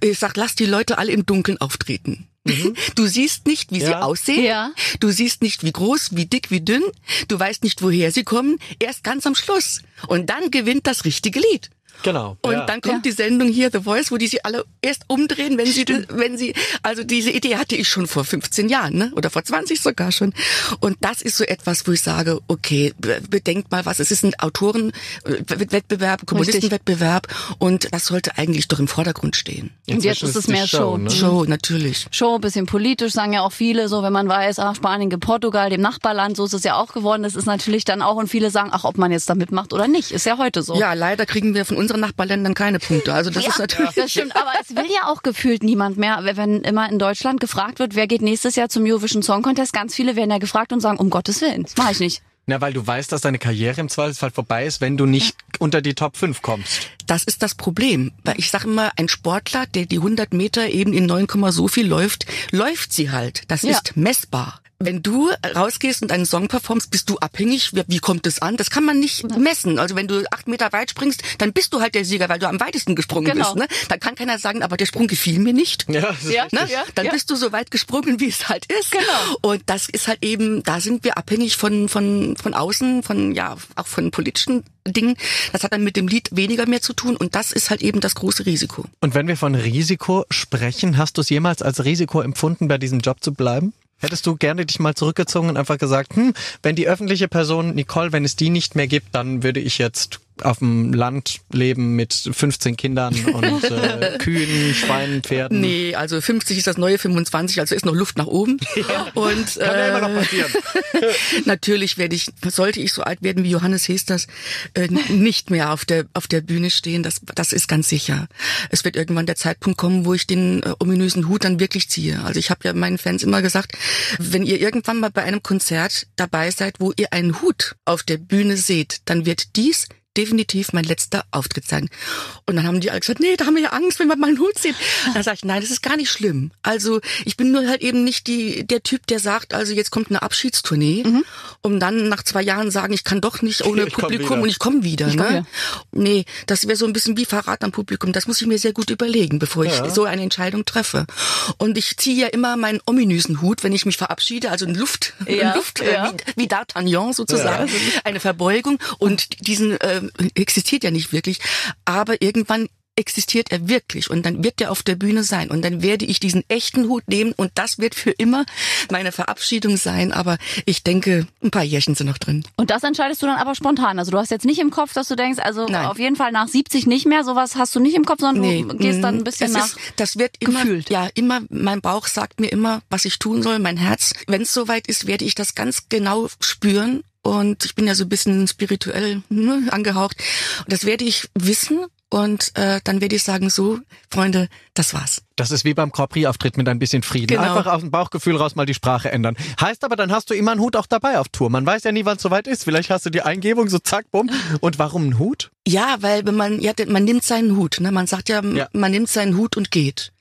ich sag, lass die Leute alle im Dunkeln auftreten. [LAUGHS] Du siehst nicht, wie sie Ja. aussehen. Ja. Du siehst nicht, wie groß, wie dick, wie dünn. Du weißt nicht, woher sie kommen. Erst ganz am Schluss. Und dann gewinnt das richtige Lied. Genau. Und ja. dann kommt Ja. die Sendung hier, The Voice, wo die sie alle erst umdrehen, wenn sie, wenn sie, also diese Idee hatte ich schon vor 15 Jahren, ne? Oder vor 20 sogar schon. Und das ist so etwas, wo ich sage, okay, be- bedenkt mal was. Es ist ein Autorenwettbewerb, Komponistenwettbewerb und das sollte eigentlich doch im Vordergrund stehen. Und jetzt ist es mehr Show. Ne? Show, natürlich. Show, bisschen politisch, sagen ja auch viele, so wenn man weiß, ach, Spanien gibt Portugal, dem Nachbarland, so ist es ja auch geworden. Das ist natürlich dann auch, und viele sagen, ach, ob man jetzt da mitmacht oder nicht, ist ja heute so. Ja, leider kriegen wir von unseren Nachbarländern keine Punkte. Also das ist natürlich. Das stimmt, aber es will ja auch gefühlt niemand mehr, wenn immer in Deutschland gefragt wird, wer geht nächstes Jahr zum Eurovision Song Contest, ganz viele werden ja gefragt und sagen, um Gottes Willen, das mache ich nicht. Na, weil du weißt, dass deine Karriere im Zweifelsfall vorbei ist, wenn du nicht unter die Top 5 kommst. Das ist das Problem. Weil ich sage immer, ein Sportler, der die 100 Meter eben in 9, so viel läuft, läuft sie halt. Das Ja. ist messbar. Wenn du rausgehst und einen Song performst, bist du abhängig. Wie, wie kommt es an? Das kann man nicht messen. Also wenn du acht Meter weit springst, dann bist du halt der Sieger, weil du am weitesten gesprungen Genau. bist. Ne? Dann kann keiner sagen, aber der Sprung gefiel mir nicht. Ja, das Ja. Ne? Ja, dann ja. bist du so weit gesprungen, wie es halt ist. Genau. Und das ist halt eben, da sind wir abhängig von, von, von außen, von, ja, auch von politischen Dingen. Das hat dann mit dem Lied weniger mehr zu tun und das ist halt eben das große Risiko. Und wenn wir von Risiko sprechen, hast du es jemals als Risiko empfunden, bei diesem Job zu bleiben? Hättest du gerne dich mal zurückgezogen und einfach gesagt, hm, wenn die öffentliche Person Nicole, wenn es die nicht mehr gibt, dann würde ich jetzt auf dem Land leben mit 15 Kindern und äh, [LAUGHS] Kühen, Schweinen, Pferden. Nee, also 50 ist das neue 25, also ist noch Luft nach oben. [LAUGHS] Und Kann ja äh, immer noch passieren. [LAUGHS] natürlich werde ich, sollte ich so alt werden wie Johannes Hesters, äh, nicht mehr auf der auf der Bühne stehen. Das das ist ganz sicher. Es wird irgendwann der Zeitpunkt kommen, wo ich den äh, ominösen Hut dann wirklich ziehe. Also ich habe ja meinen Fans immer gesagt, wenn ihr irgendwann mal bei einem Konzert dabei seid, wo ihr einen Hut auf der Bühne seht, dann wird dies definitiv mein letzter Auftritt sein. Und dann haben die alle gesagt, nee, da haben wir ja Angst, wenn wir mal einen Hut sehen. [LAUGHS] Dann sage ich, nein, das ist gar nicht schlimm. Also ich bin nur halt eben nicht die, der Typ, der sagt, also jetzt kommt eine Abschiedstournee, um dann nach zwei Jahren sagen, ich kann doch nicht ohne Ich Publikum und ich komme wieder. Ich komm ne? Nee, das wäre so ein bisschen wie Verrat am Publikum. Das muss ich mir sehr gut überlegen, bevor ich so eine Entscheidung treffe. Und ich ziehe ja immer meinen ominösen Hut, wenn ich mich verabschiede, also ein Luft, Ja, ein Luft äh, ja. wie, wie D'Artagnan sozusagen, eine Verbeugung und diesen äh, existiert ja nicht wirklich, aber irgendwann existiert er wirklich und dann wird er auf der Bühne sein und dann werde ich diesen echten Hut nehmen und das wird für immer meine Verabschiedung sein, aber ich denke, ein paar Jährchen sind noch drin. Und das entscheidest du dann aber spontan. Also du hast jetzt nicht im Kopf, dass du denkst, also Nein. auf jeden Fall nach 70 nicht mehr, sowas hast du nicht im Kopf, sondern du gehst dann ein bisschen das nach. Ist, das wird immer, gefühlt. ja, immer, mein Bauch sagt mir immer, was ich tun soll, mein Herz. Wenn es soweit ist, werde ich das ganz genau spüren. Und ich bin ja so ein bisschen spirituell ne, angehaucht. Und das werde ich wissen. Und äh, dann werde ich sagen, so, Freunde, das war's. Das ist wie beim Grand Prix-Auftritt mit ein bisschen Frieden. Genau. Einfach aus dem Bauchgefühl raus mal die Sprache ändern. Heißt aber, dann hast du immer einen Hut auch dabei auf Tour. Man weiß ja nie, wann es soweit ist. Vielleicht hast du die Eingebung, so zack, bumm. Und warum ein Hut? Ja, weil wenn man, ja, man nimmt seinen Hut, ne? Man sagt ja, Ja. man nimmt seinen Hut und geht.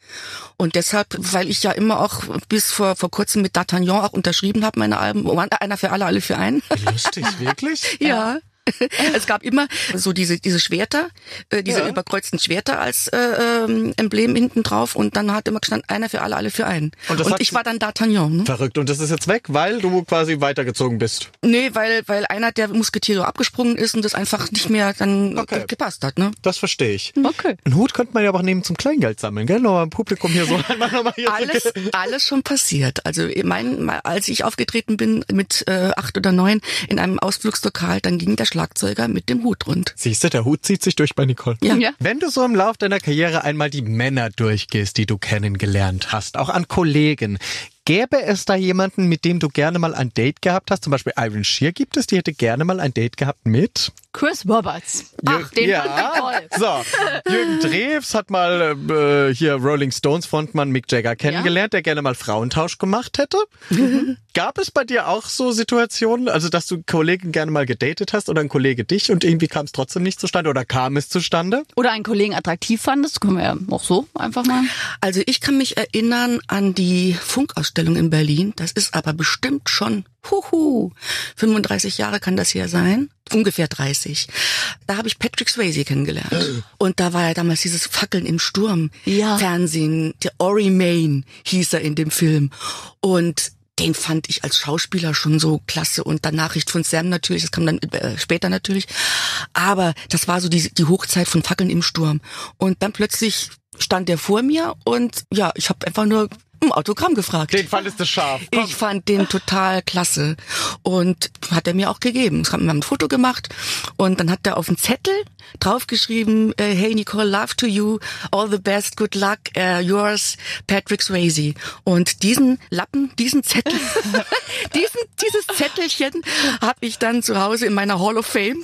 Und deshalb, weil ich ja immer auch bis vor, vor kurzem mit D'Artagnan auch unterschrieben habe, meine Alben, oh, einer für alle, alle für einen. Lustig, wirklich? [LAUGHS] Ja. [LAUGHS] es gab immer so diese diese Schwerter, äh, diese Ja. überkreuzten Schwerter als äh, ähm, Emblem hinten drauf und dann hat immer gestanden einer für alle, alle für einen. Und das hat- ich war dann D'Artagnan. Ne? Verrückt. Und das ist jetzt weg, weil du quasi weitergezogen bist. Nee, weil weil einer der Musketiere abgesprungen ist und das einfach nicht mehr dann Okay. ge- gepasst hat. Ne? Das verstehe ich. Okay. Einen Hut könnte man ja auch nehmen zum Kleingeld sammeln, gell? Nochmal im Publikum hier so. [LAUGHS] einmal nochmal hier so- Alles, [LAUGHS] alles schon passiert. Also mein, als ich aufgetreten bin mit äh, acht oder neun in einem Ausflugslokal, dann ging der Schlagzeuger mit dem Hut rund. Siehst du, der Hut zieht sich durch bei Nicole. Ja. Ja. Wenn du so im Lauf deiner Karriere einmal die Männer durchgehst, die du kennengelernt hast, auch an Kollegen, gäbe es da jemanden, mit dem du gerne mal ein Date gehabt hast? Zum Beispiel Iron Shear gibt es, die hätte gerne mal ein Date gehabt mit? Chris Roberts. Ach, den ja. fand ich toll. [LAUGHS] So, Jürgen Drews hat mal äh, hier Rolling Stones Frontmann Mick Jagger kennengelernt, der gerne mal Frauentausch gemacht hätte. [LAUGHS] Gab es bei dir auch so Situationen, also dass du Kollegen gerne mal gedatet hast oder ein Kollege dich und irgendwie kam es trotzdem nicht zustande oder kam es zustande? Oder einen Kollegen attraktiv fandest, können wir ja auch so einfach mal. Also ich kann mich erinnern an die Funkausstellung in Berlin. Das ist aber bestimmt schon, huhu, 35 Jahre kann das hier sein. Ungefähr 30. Da habe ich Patrick Swayze kennengelernt. Und da war ja damals dieses Fackeln im Sturm. Ja. Fernsehen. Der Ori Main hieß er in dem Film. Und den fand ich als Schauspieler schon so klasse und dann Nachricht von Sam natürlich, das kam dann äh, später natürlich. Aber das war so die, die Hochzeit von Fackeln im Sturm. Und dann plötzlich stand der vor mir und ja, ich habe einfach nur um Autogramm gefragt. Den fandest du scharf. Komm. Ich fand den total klasse und hat er mir auch gegeben. Ich habe mir ein Foto gemacht und dann hat er auf einen Zettel draufgeschrieben, äh, hey Nicole, love to you, all the best, good luck, uh, yours, Patrick Swayze. Und diesen Lappen, diesen Zettel, [LAUGHS] diesen, dieses Zettelchen habe ich dann zu Hause in meiner Hall of Fame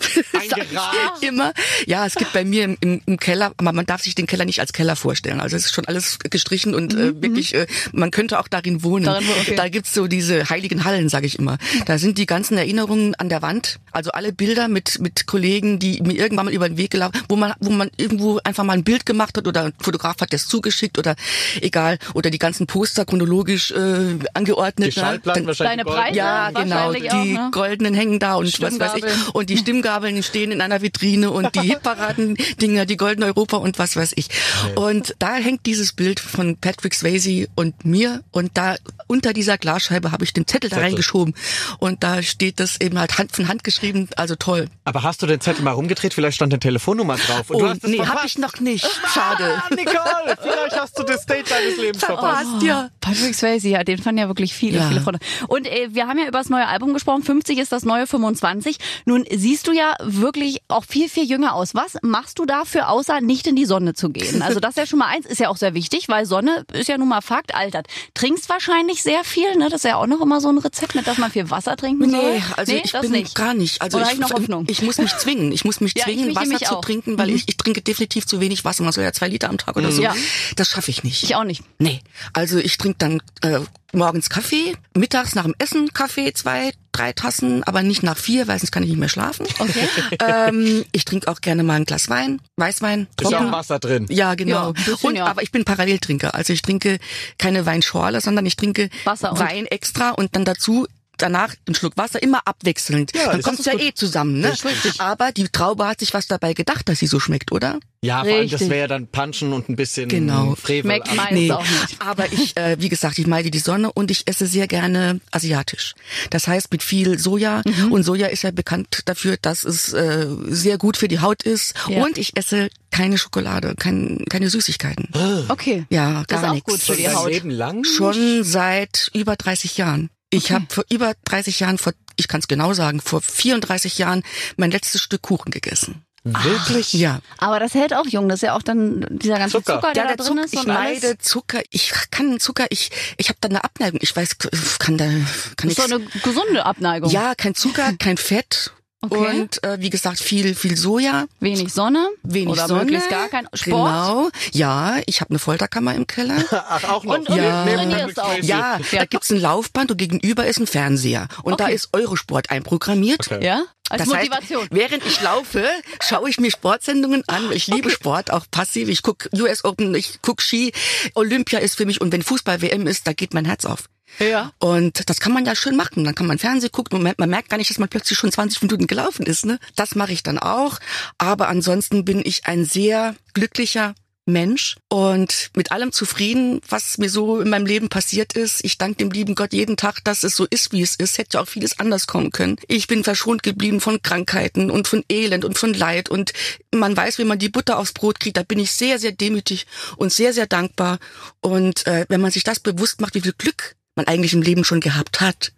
[LAUGHS] immer. Ja, es gibt bei mir im, im, im Keller, aber man darf sich den Keller nicht als Keller vorstellen. Also es ist schon alles gestrichen und äh, wirklich, äh, man könnte auch darin wohnen. Darin okay. Da gibt's so diese heiligen Hallen, sage ich immer. Da sind die ganzen Erinnerungen an der Wand, also alle Bilder mit mit Kollegen, die mir irgendwann mal über den Weg gelaufen, wo man wo man irgendwo einfach mal ein Bild gemacht hat oder ein Fotograf hat das zugeschickt oder egal oder die ganzen Poster chronologisch äh, angeordnet. Die ne? Schallplatten Dann- wahrscheinlich Deine. Preise? ja, genau. wahrscheinlich auch, Die ne? goldenen hängen da und was weiß ich. Und die Stimmgabeln stehen in einer Vitrine und die [LAUGHS] Hitparaden-Dinger, die Golden Europa und was weiß ich. Und da hängt dieses Bild von Patrick Swayze und mir und da unter dieser Glasscheibe habe ich den Zettel da Zettel. reingeschoben und da steht das eben halt Hand von Hand geschrieben, also toll. Aber hast du den Zettel mal rumgedreht? Vielleicht stand eine Telefonnummer drauf. Und du Und hast es nee, habe ich noch nicht. Schade. [LAUGHS] Ah, Nicole, vielleicht hast du das Date deines Lebens verpasst. Verpasst, ja. Patrick Swayze, ja, den fanden ja wirklich viele, Ja. viele Freunde. Und äh, wir haben ja über das neue Album gesprochen. 50 ist das neue 25. Nun siehst du ja wirklich auch viel, viel jünger aus. Was machst du dafür, außer nicht in die Sonne zu gehen? Also das ist ja schon mal eins, ist ja auch sehr wichtig, weil Sonne ist ja nun mal Fakt, altert. Trinkst wahrscheinlich sehr viel, ne? Das ist ja auch noch immer so ein Rezept, mit dass man viel Wasser trinken soll. Nee, also ich das bin nicht. gar nicht. Also ich, ich ich muss mich zwingen. Ich muss mich [LAUGHS] Ja, ich zwingen, mich Wasser nämlich zu auch. trinken, weil Mhm. ich, ich trinke definitiv zu wenig Wasser. Man soll ja zwei Liter am Tag oder so. Ja. Das schaffe ich nicht. Ich auch nicht. Nee, also ich trinke dann äh, morgens Kaffee, mittags nach dem Essen Kaffee, zwei, drei Tassen, aber nicht nach vier, weil sonst kann ich nicht mehr schlafen. Okay. [LAUGHS] ähm, ich trinke auch gerne mal ein Glas Wein, Weißwein, Ist ja auch Wasser drin. Ja, genau. Ja, bisschen, und, ja. Aber ich bin Paralleltrinker. Also ich trinke keine Weinschorle, sondern ich trinke Wasser Wein extra und dann dazu danach einen Schluck Wasser, immer abwechselnd. Ja, dann kommt es ja gut. eh zusammen, ne? Aber die Traube hat sich was dabei gedacht, dass sie so schmeckt, oder? Ja, vor allem, das wäre ja dann Punchen und ein bisschen Genau. Frevel. Schmeckt meist Nee, auch nicht. aber ich, äh, wie gesagt, ich meide die Sonne und ich esse sehr gerne asiatisch. Das heißt mit viel Soja Mhm. und Soja ist ja bekannt dafür, dass es äh, sehr gut für die Haut ist Ja. und ich esse keine Schokolade, kein, keine Süßigkeiten. Okay. Ja, Das ist gar auch nichts. gut für die Haut. Leben lang? Schon seit über 30 Jahren. Ich habe vor über 30 Jahren, vor, ich kann es genau sagen, vor 34 Jahren mein letztes Stück Kuchen gegessen. Wirklich? Ja. Aber das hält auch jung. Das ist ja auch dann dieser ganze Zucker. Zucker, der, Ja, der da drin Zucker, ist ich und alles. Zucker, ich kann Zucker, ich ich habe da eine Abneigung. Ich weiß, kann da kann Das ist ich doch eine gesunde Abneigung. Ja, kein Zucker, kein Fett Okay. und äh, wie gesagt viel viel Soja, Wenig Sonne. wenig oder Sonne, möglichst gar kein Sport. Genau. Ja, ich habe eine Folterkammer im Keller. [LAUGHS] Ach, auch noch. Und- und Ja. du trainierst auch. ja, Ja. da gibt's ein Laufband und gegenüber ist ein Fernseher und da Okay. ist Eurosport einprogrammiert. Okay. Ja? Als Das Motivation. Heißt, während ich laufe, schaue ich mir Sportsendungen an. Ich [LAUGHS] liebe Sport, auch passiv. Ich guck US Open, ich guck Ski. Olympia ist für mich und wenn Fußball WM ist, da geht mein Herz auf. Ja. Und das kann man ja schön machen. Dann kann man Fernsehen gucken und man merkt gar nicht, dass man plötzlich schon 20 Minuten gelaufen ist. Ne? Das mache ich dann auch. Aber ansonsten bin ich ein sehr glücklicher Mensch und mit allem zufrieden, was mir so in meinem Leben passiert ist. Ich danke dem lieben Gott jeden Tag, dass es so ist, wie es ist. Hätte ja auch vieles anders kommen können. Ich bin verschont geblieben von Krankheiten und von Elend und von Leid und man weiß, wie man die Butter aufs Brot kriegt. Da bin ich sehr, sehr demütig und sehr, sehr dankbar. Und äh, wenn man sich das bewusst macht, wie viel Glück man eigentlich im Leben schon gehabt hat,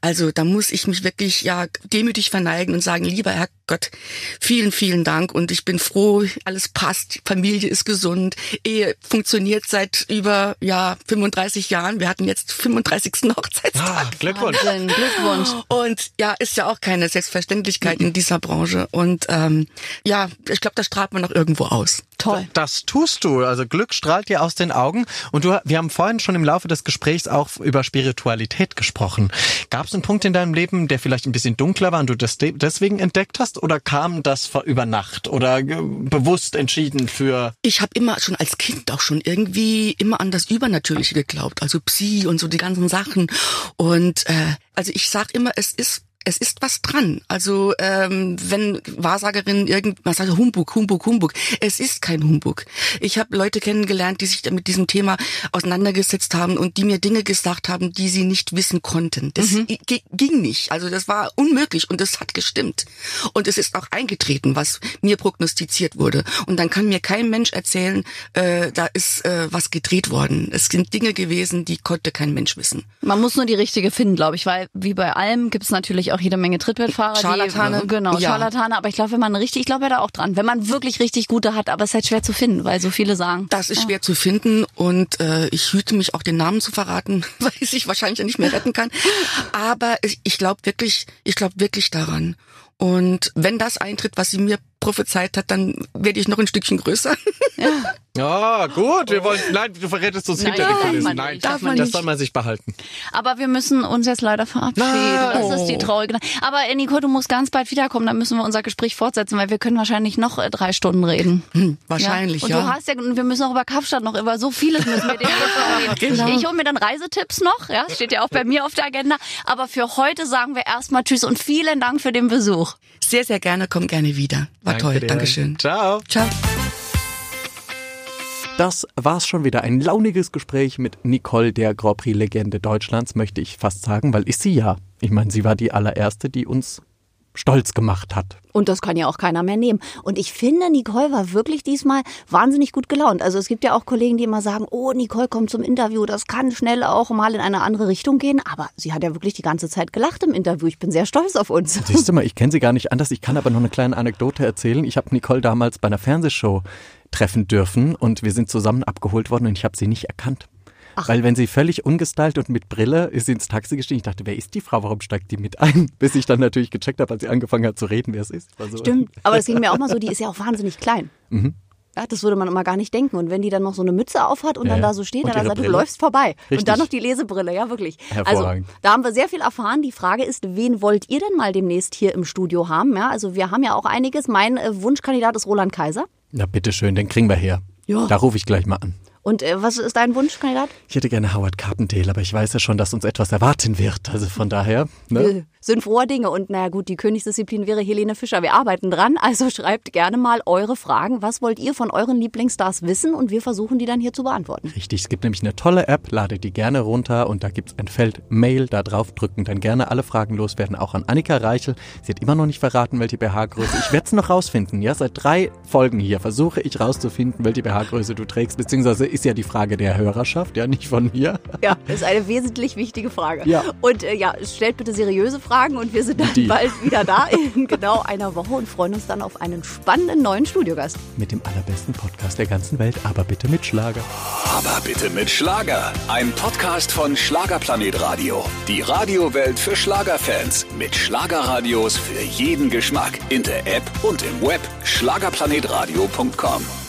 also da muss ich mich wirklich ja demütig verneigen und sagen, lieber Herr Gott, vielen, vielen Dank und ich bin froh, alles passt, Familie ist gesund, Ehe funktioniert seit über ja 35 Jahren. Wir hatten jetzt 35. [LAUGHS] Hochzeitstag. Ah, Glückwunsch. Wahnsinn, Glückwunsch. Und ja, ist ja auch keine Selbstverständlichkeit in dieser Branche. Und ähm, ja, ich glaube, das strahlt man noch irgendwo aus. Toll. Das tust du. Also Glück strahlt dir aus den Augen. Und du, wir haben vorhin schon im Laufe des Gesprächs auch über Spiritualität gesprochen. Gab es einen Punkt in deinem Leben, der vielleicht ein bisschen dunkler war und du das deswegen entdeckt hast? Oder kam das über Nacht oder äh, bewusst entschieden für... Ich habe immer schon als Kind auch schon irgendwie immer an das Übernatürliche geglaubt. Also Psi und so die ganzen Sachen. Und äh, also ich sag immer, es ist es ist was dran. Also ähm, wenn Wahrsagerinnen irgendwas sagen, Humbug, Humbug, Humbug. Es ist kein Humbug. Ich habe Leute kennengelernt, die sich mit diesem Thema auseinandergesetzt haben und die mir Dinge gesagt haben, die sie nicht wissen konnten. Das Mhm. ging nicht. Also das war unmöglich und es hat gestimmt. Und es ist auch eingetreten, was mir prognostiziert wurde. Und dann kann mir kein Mensch erzählen, äh, da ist äh, was gedreht worden. Es sind Dinge gewesen, die konnte kein Mensch wissen. Man muss nur die richtige finden, glaube ich, weil wie bei allem gibt es natürlich auch jede Menge Trittbettfahrer. Scharlatane. Die, genau, Ja. Scharlatane. Aber ich glaube, wenn man richtig, ich glaube ja da auch dran, wenn man wirklich richtig gute hat, aber es ist halt schwer zu finden, weil so viele sagen. Das ist schwer zu finden und äh, ich hüte mich auch den Namen zu verraten, [LAUGHS] weil ich sich wahrscheinlich ja nicht mehr retten kann. Aber ich, ich glaube wirklich, ich glaube wirklich daran. Und wenn das eintritt, was sie mir prophezeit hat, dann werde ich noch ein Stückchen größer. [LAUGHS] Ja, gut. Wir wollen, nein, du verrätst uns Nein, hinter den Kulissen. Nein, darf man das nicht. soll man sich behalten. Aber wir müssen uns jetzt leider verabschieden. Nein. Das ist die traurige. Aber äh, Nico, du musst ganz bald wiederkommen, dann müssen wir unser Gespräch fortsetzen, weil wir können wahrscheinlich noch äh, drei Stunden reden. Wahrscheinlich, Und ja. du hast ja, und wir müssen auch über Kapstadt noch, über so vieles müssen wir [LAUGHS] dir reden. Genau. Ich hole mir dann Reisetipps noch, ja, steht ja auch bei mir auf der Agenda. Aber für heute sagen wir erstmal Tschüss und vielen Dank für den Besuch. Sehr, sehr gerne, komm gerne wieder. War toll, dir. Dankeschön. Ciao. Ciao. Das war's schon wieder. Ein launiges Gespräch mit Nicole, der Grand Prix-Legende Deutschlands, möchte ich fast sagen, weil ist sie ja. Ich meine, sie war die allererste, die uns stolz gemacht hat. Und das kann ja auch keiner mehr nehmen. Und ich finde, Nicole war wirklich diesmal wahnsinnig gut gelaunt. Also es gibt ja auch Kollegen, die immer sagen, oh, Nicole kommt zum Interview, das kann schnell auch mal in eine andere Richtung gehen. Aber sie hat ja wirklich die ganze Zeit gelacht im Interview. Ich bin sehr stolz auf uns. Siehst du mal, ich kenne sie gar nicht anders. Ich kann aber noch eine kleine Anekdote erzählen. Ich habe Nicole damals bei einer Fernsehshow treffen dürfen und wir sind zusammen abgeholt worden und ich habe sie nicht erkannt. Weil wenn sie völlig ungestylt und mit Brille ist sie ins Taxi gestiegen. Ich dachte, wer ist die Frau? Warum steigt die mit ein? [LAUGHS] Bis ich dann natürlich gecheckt habe, als sie angefangen hat zu reden, wer es ist. So- Stimmt. [LAUGHS] Aber das ging mir auch mal so, die ist ja auch wahnsinnig klein. Ja, das würde man immer gar nicht denken. Und wenn die dann noch so eine Mütze aufhat und Ja, dann da so steht, dann hat gesagt, du läufst vorbei. Richtig. Und dann noch die Lesebrille, ja wirklich. Also Hervorragend. da haben wir sehr viel erfahren. Die Frage ist, wen wollt ihr denn mal demnächst hier im Studio haben? Ja, also wir haben ja auch einiges. Mein äh, Wunschkandidat ist Roland Kaiser. Na bitteschön, den kriegen wir her. Ja. Da rufe ich gleich mal an. Und äh, was ist dein Wunschkandidat? Ich hätte gerne Howard Carpendale, aber ich weiß ja schon, dass uns etwas erwarten wird. Also von daher, ne? Sind froher Dinge. Und naja gut, die Königsdisziplin wäre Helene Fischer. Wir arbeiten dran. Also schreibt gerne mal eure Fragen. Was wollt ihr von euren Lieblingsstars wissen? Und wir versuchen die dann hier zu beantworten. Richtig, es gibt nämlich eine tolle App, ladet die gerne runter und da gibt's ein Feld Mail, da drauf drücken, dann gerne alle Fragen loswerden, auch an Annika Reichel. Sie hat immer noch nicht verraten, welche BH-Größe. Ich werde es noch rausfinden, ja, seit drei Folgen hier versuche ich rauszufinden, welche BH-Größe du trägst, beziehungsweise ist ja die Frage der Hörerschaft, ja, nicht von mir. Ja, das ist eine wesentlich wichtige Frage. Ja. Und äh, ja, stellt bitte seriöse Fragen und wir sind dann Die. bald wieder da in genau einer Woche und freuen uns dann auf einen spannenden neuen Studiogast. Mit dem allerbesten Podcast der ganzen Welt, aber bitte mit Schlager. Aber bitte mit Schlager. Ein Podcast von Schlagerplanet Radio. Die Radiowelt für Schlagerfans. Mit Schlagerradios für jeden Geschmack. In der App und im Web. Schlagerplanetradio.com.